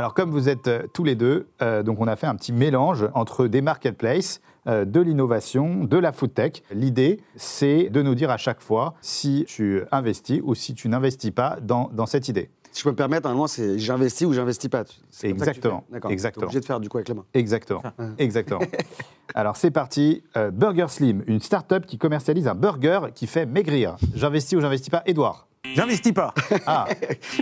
Alors, comme vous êtes euh, tous les deux, euh, donc on a fait un petit mélange entre des marketplaces, euh, de l'innovation, de la food tech. L'idée, c'est de nous dire à chaque fois si tu investis ou si tu n'investis pas dans, dans cette idée. Si je peux me permettre, normalement, c'est j'investis ou j'investis pas. C'est Exactement. D'accord. Exactement. Obligé de faire du coup avec les mains. Exactement. Ouais. (laughs) Exactement. Alors, c'est parti. Euh, burger Slim, une start-up qui commercialise un burger qui fait maigrir. J'investis ou j'investis pas Edouard J'investis pas. (laughs) Ah.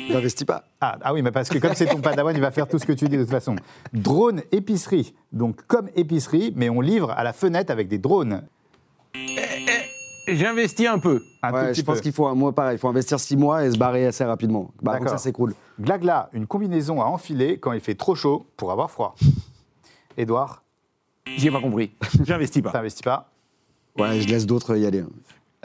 J'investis pas. Ah, ah oui, mais parce que comme c'est ton padawan, il va faire tout ce que tu dis de toute façon. Drone épicerie. Donc, comme épicerie, mais on livre à la fenêtre avec des drones. J'investis un peu. Un Ouais, tout petit je pense qu'il faut un mois pareil. Il faut investir six mois et se barrer assez rapidement. Bah, donc D'accord. ça, cool. Glagla, une combinaison à enfiler quand il fait trop chaud pour avoir froid. Edouard, J'ai pas compris. J'investis pas. t'investis pas Ouais, je laisse d'autres y aller.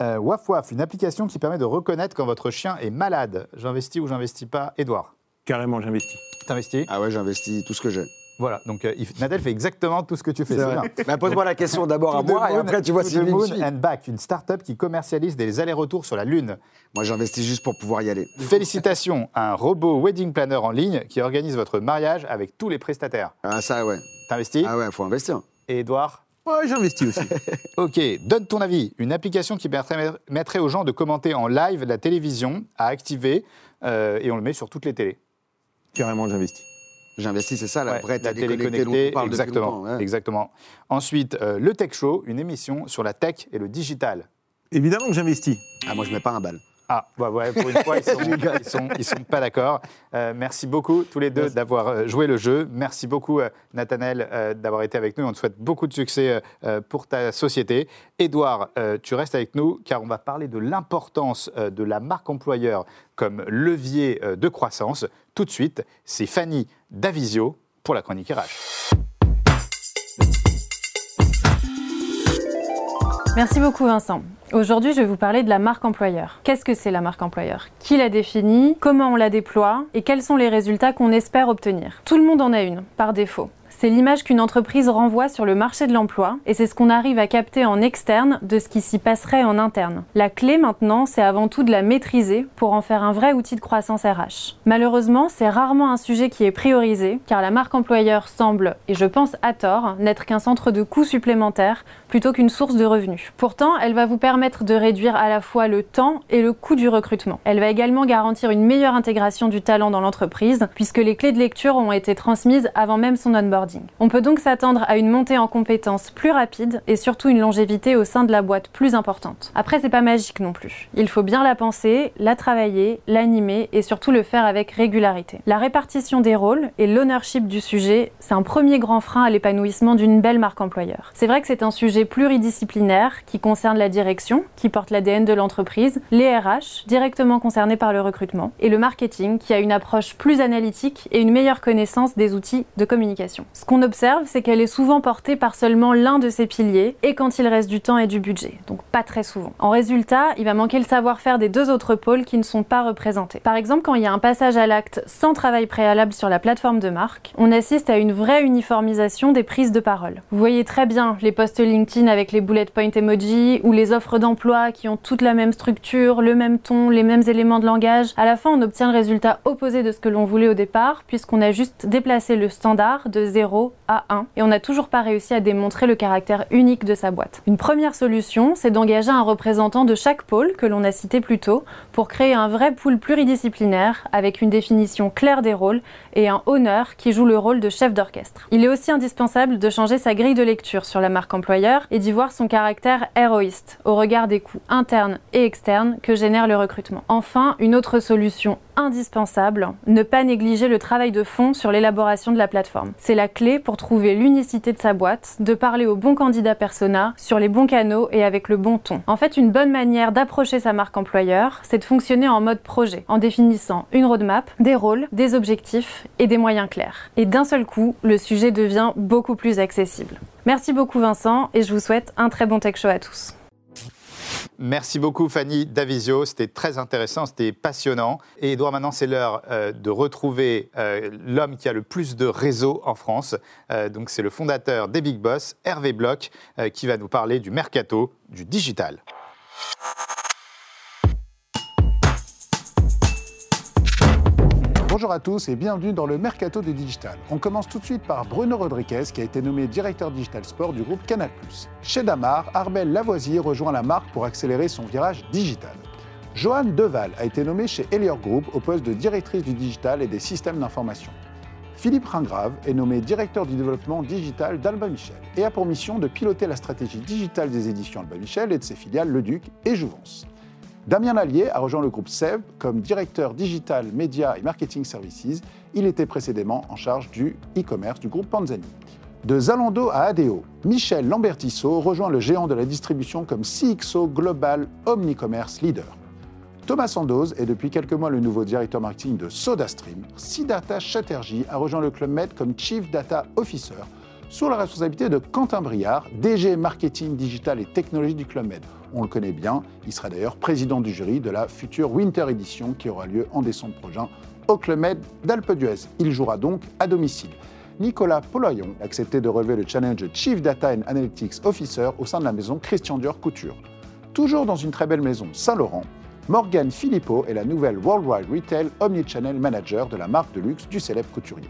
Euh, Waf Waf, une application qui permet de reconnaître quand votre chien est malade. J'investis ou j'investis pas Edouard, Carrément, j'investis. t'investis? Ah ouais, j'investis tout ce que j'ai. Voilà, donc euh, Nadel fait exactement tout ce que tu fais. Bah, pose-moi la question d'abord à moi et après tu vois si moon and back, une start-up qui commercialise des allers-retours sur la Lune. Moi, j'investis juste pour pouvoir y aller. Félicitations, un robot wedding planner en ligne qui organise votre mariage avec tous les prestataires. Ah, ça, ouais. T'investis? Ah ouais, faut investir. Et Edouard Ouais, j'investis aussi. (laughs) Ok, donne ton avis. Une application qui permettrait, permettrait aux gens de commenter en live la télévision à activer euh, et on le met sur toutes les télés. Carrément, j'investis. J'investis, c'est ça, la Ouais, vraie la parle exactement, ouais. exactement. Ensuite, euh, le Tech Show, une émission sur la tech et le digital. Évidemment que j'investis. Ah, moi, je mets pas un bal. Ah, bah ouais, pour une fois, ils sont, (laughs) ils sont, ils sont pas d'accord. Euh, merci beaucoup tous les deux d'avoir euh, joué le jeu. Merci beaucoup, euh, Nathanaël, euh, d'avoir été avec nous. On te souhaite beaucoup de succès pour ta société. Édouard, tu restes avec nous car on va parler de l'importance de la marque employeur comme levier de croissance. Tout de suite, c'est Fanny Davisio pour la chronique RH. Merci beaucoup Vincent. Aujourd'hui, je vais vous parler de la marque employeur. Qu'est-ce que c'est la marque employeur? Qui la définit? Comment on la déploie? Et quels sont les résultats qu'on espère obtenir? Tout le monde en a une, par défaut. C'est l'image qu'une entreprise renvoie sur le marché de l'emploi et c'est ce qu'on arrive à capter en externe de ce qui s'y passerait en interne. La clé maintenant, c'est avant tout de la maîtriser pour en faire un vrai outil de croissance RH. Malheureusement, c'est rarement un sujet qui est priorisé car la marque employeur semble, et je pense à tort, n'être qu'un centre de coûts supplémentaires plutôt qu'une source de revenus. Pourtant, elle va vous permettre de réduire à la fois le temps et le coût du recrutement. Elle va également garantir une meilleure intégration du talent dans l'entreprise puisque les clés de lecture ont été transmises avant même son onboarding. On peut donc s'attendre à une montée en compétences plus rapide et surtout une longévité au sein de la boîte plus importante. Après, c'est pas magique non plus. Il faut bien la penser, la travailler, l'animer et surtout le faire avec régularité. La répartition des rôles et l'ownership du sujet, c'est un premier grand frein à l'épanouissement d'une belle marque employeur. C'est vrai que c'est un sujet pluridisciplinaire qui concerne la direction, qui porte l'ADN de l'entreprise, les RH, directement concernés par le recrutement, et le marketing, qui a une approche plus analytique et une meilleure connaissance des outils de communication. Ce qu'on observe, c'est qu'elle est souvent portée par seulement l'un de ses piliers, et quand il reste du temps et du budget, donc pas très souvent. En résultat, il va manquer le savoir-faire des deux autres pôles qui ne sont pas représentés. Par exemple, quand il y a un passage à l'acte sans travail préalable sur la plateforme de marque, on assiste à une vraie uniformisation des prises de parole. Vous voyez très bien les posts LinkedIn avec les bullet point emoji ou les offres d'emploi qui ont toute la même structure, le même ton, les mêmes éléments de langage. À la fin, on obtient le résultat opposé de ce que l'on voulait au départ, puisqu'on a juste déplacé le standard de 0 à 1 et on n'a toujours pas réussi à démontrer le caractère unique de sa boîte. Une première solution, c'est d'engager un représentant de chaque pôle que l'on a cité plus tôt pour créer un vrai pool pluridisciplinaire avec une définition claire des rôles et un honneur qui joue le rôle de chef d'orchestre. Il est aussi indispensable de changer sa grille de lecture sur la marque employeur et d'y voir son caractère héroïste au regard des coûts internes et externes que génère le recrutement. Enfin, une autre solution indispensable, ne pas négliger le travail de fond sur l'élaboration de la plateforme. C'est la clé pour trouver l'unicité de sa boîte, de parler au bon candidat persona, sur les bons canaux et avec le bon ton. En fait, une bonne manière d'approcher sa marque employeur, c'est de fonctionner en mode projet, en définissant une roadmap, des rôles, des objectifs et des moyens clairs. Et d'un seul coup, le sujet devient beaucoup plus accessible. Merci beaucoup Vincent et je vous souhaite un très bon tech show à tous. Merci beaucoup Fanny Davisio, c'était très intéressant, c'était passionnant. Et Edouard, maintenant c'est l'heure euh, de retrouver euh, l'homme qui a le plus de réseaux en France. Euh, donc c'est le fondateur des Big Boss, Hervé Bloch, qui va nous parler du mercato, du digital. Bonjour à tous et bienvenue dans le Mercato du Digital. On commence tout de suite par Bruno Rodriguez qui a été nommé directeur digital sport du groupe Canal+. Chez Damar, Arbel Lavoisier rejoint la marque pour accélérer son virage digital. Joanne Deval a été nommée chez Elior Group au poste de directrice du digital et des systèmes d'information. Philippe Ringrave est nommé directeur du développement digital d'Alba Michel et a pour mission de piloter la stratégie digitale des éditions Alba Michel et de ses filiales Le Duc et Jouvence. Damien Lallier a rejoint le groupe SEB comme directeur digital, média et marketing services. Il était précédemment en charge du e-commerce du groupe Panzani. De Zalando à ADO, Michel Lambertisso rejoint le géant de la distribution comme CXO Global Omnicommerce Leader. Thomas Sandoz est depuis quelques mois le nouveau directeur marketing de SodaStream. Siddhartha Chatterjee a rejoint le Club Med comme Chief Data Officer sous la responsabilité de Quentin Briard, DG Marketing Digital et Technologie du Club Med. On le connaît bien, il sera d'ailleurs président du jury de la future Winter Edition qui aura lieu en décembre prochain au Club Med d'Alpe d'Huez. Il jouera donc à domicile. Nicolas Poloyon a accepté de relever le challenge de Chief Data and Analytics Officer au sein de la maison Christian Dior Couture. Toujours dans une très belle maison Saint-Laurent, Morgane Philippot est la nouvelle Worldwide Retail Omnichannel Manager de la marque de luxe du célèbre couturier.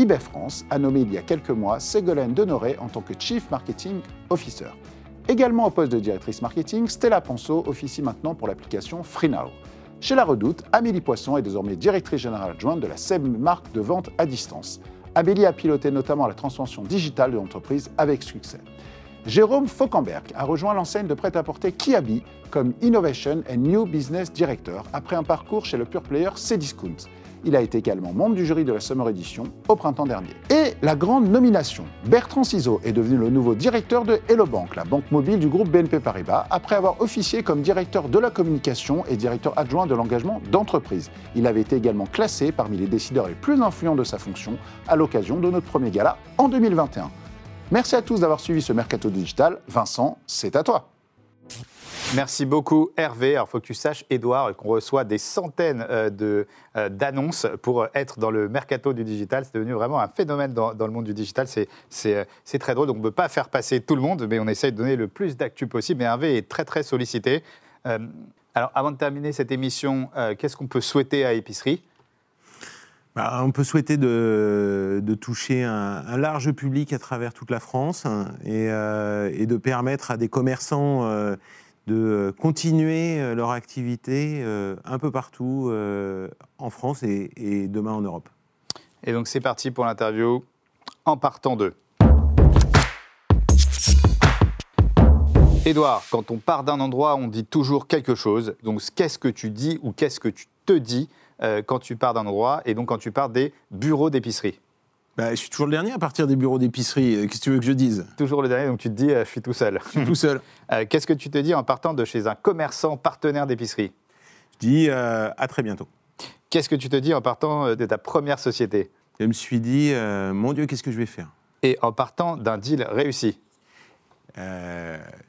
eBay France a nommé il y a quelques mois Ségolène Denoré en tant que Chief Marketing Officer. Également au poste de directrice marketing, Stella Ponceau officie maintenant pour l'application FreeNow. Chez La Redoute, Amélie Poisson est désormais directrice générale adjointe de la SEB marque de vente à distance. Amélie a piloté notamment la transformation digitale de l'entreprise avec succès. Jérôme Fauquemberg a rejoint l'enseigne de prêt-à-porter Kiabi comme Innovation and New Business Director après un parcours chez le pure player Cdiscount. Il a été également membre du jury de la Summer Edition au printemps dernier. Et la grande nomination. Bertrand Ciseaux est devenu le nouveau directeur de Hello Bank, la banque mobile du groupe BNP Paribas, après avoir officié comme directeur de la communication et directeur adjoint de l'engagement d'entreprise. Il avait été également classé parmi les décideurs les plus influents de sa fonction à l'occasion de notre premier gala en 2021. Merci à tous d'avoir suivi ce Mercato Digital. Vincent, c'est à toi. Merci beaucoup Hervé. Alors il faut que tu saches, Edouard, qu'on reçoit des centaines euh, euh, d'annonces pour être dans le mercato du digital. C'est devenu vraiment un phénomène dans, dans le monde du digital. C'est, euh, très drôle. Donc on ne peut pas faire passer tout le monde, mais on essaye de donner le plus d'actu possible. Mais Hervé est très très sollicité. Euh, alors avant de terminer cette émission, euh, qu'est-ce qu'on peut souhaiter à Épicerie? Bah, on peut souhaiter de, de toucher un, large public à travers toute la France hein, et, euh, et de permettre à des commerçants euh, de continuer euh, leur activité euh, un peu partout euh, en France et, demain en Europe. Et donc c'est parti pour l'interview en partant de. Édouard, quand on part d'un endroit, on dit toujours quelque chose. Donc qu'est-ce que tu dis ou qu'est-ce que tu te dis euh, quand tu pars d'un endroit et donc quand tu pars des bureaux d'épicerie? Bah, je suis toujours le dernier à partir des bureaux d'épicerie. Euh, Qu'est-ce que tu veux que je dise? Toujours le dernier, donc tu te dis euh, je suis tout seul. Je suis tout seul. (laughs) Euh, qu'est-ce que tu te dis en partant de chez un commerçant partenaire d'épicerie? Je dis euh, à très bientôt. Qu'est-ce que tu te dis en partant de ta première société? Je me suis dit, mon Dieu, qu'est-ce que je vais faire? Et en partant d'un deal réussi?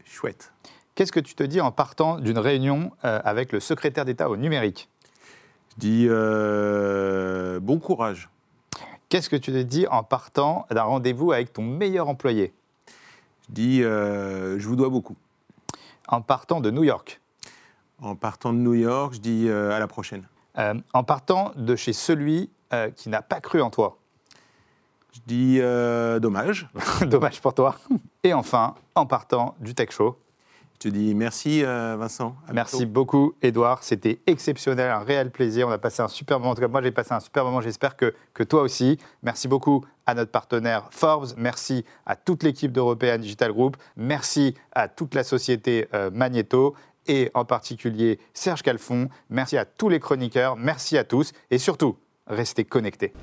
Chouette. Qu'est-ce que tu te dis en partant d'une réunion avec le secrétaire d'État au numérique? Je dis bon courage. Qu'est-ce que tu te dis en partant d'un rendez-vous avec ton meilleur employé? Je dis euh, je vous dois beaucoup. En partant de New York En partant de New York, je dis euh, à la prochaine. Euh, En partant de chez celui qui n'a pas cru en toi Je dis dommage. (laughs) Dommage pour toi. Et enfin, en partant du Tech Show te dis merci euh, Vincent. Merci bientôt. beaucoup, Edouard. C'était exceptionnel, un réel plaisir. On a passé un super moment. En tout cas, moi, j'ai passé un super moment. J'espère que, que toi aussi. Merci beaucoup à notre partenaire Forbes. Merci à toute l'équipe d'European Digital Group. Merci à toute la société euh, Magneto et en particulier Serge Calfon. Merci à tous les chroniqueurs. Merci à tous. Et surtout, restez connectés.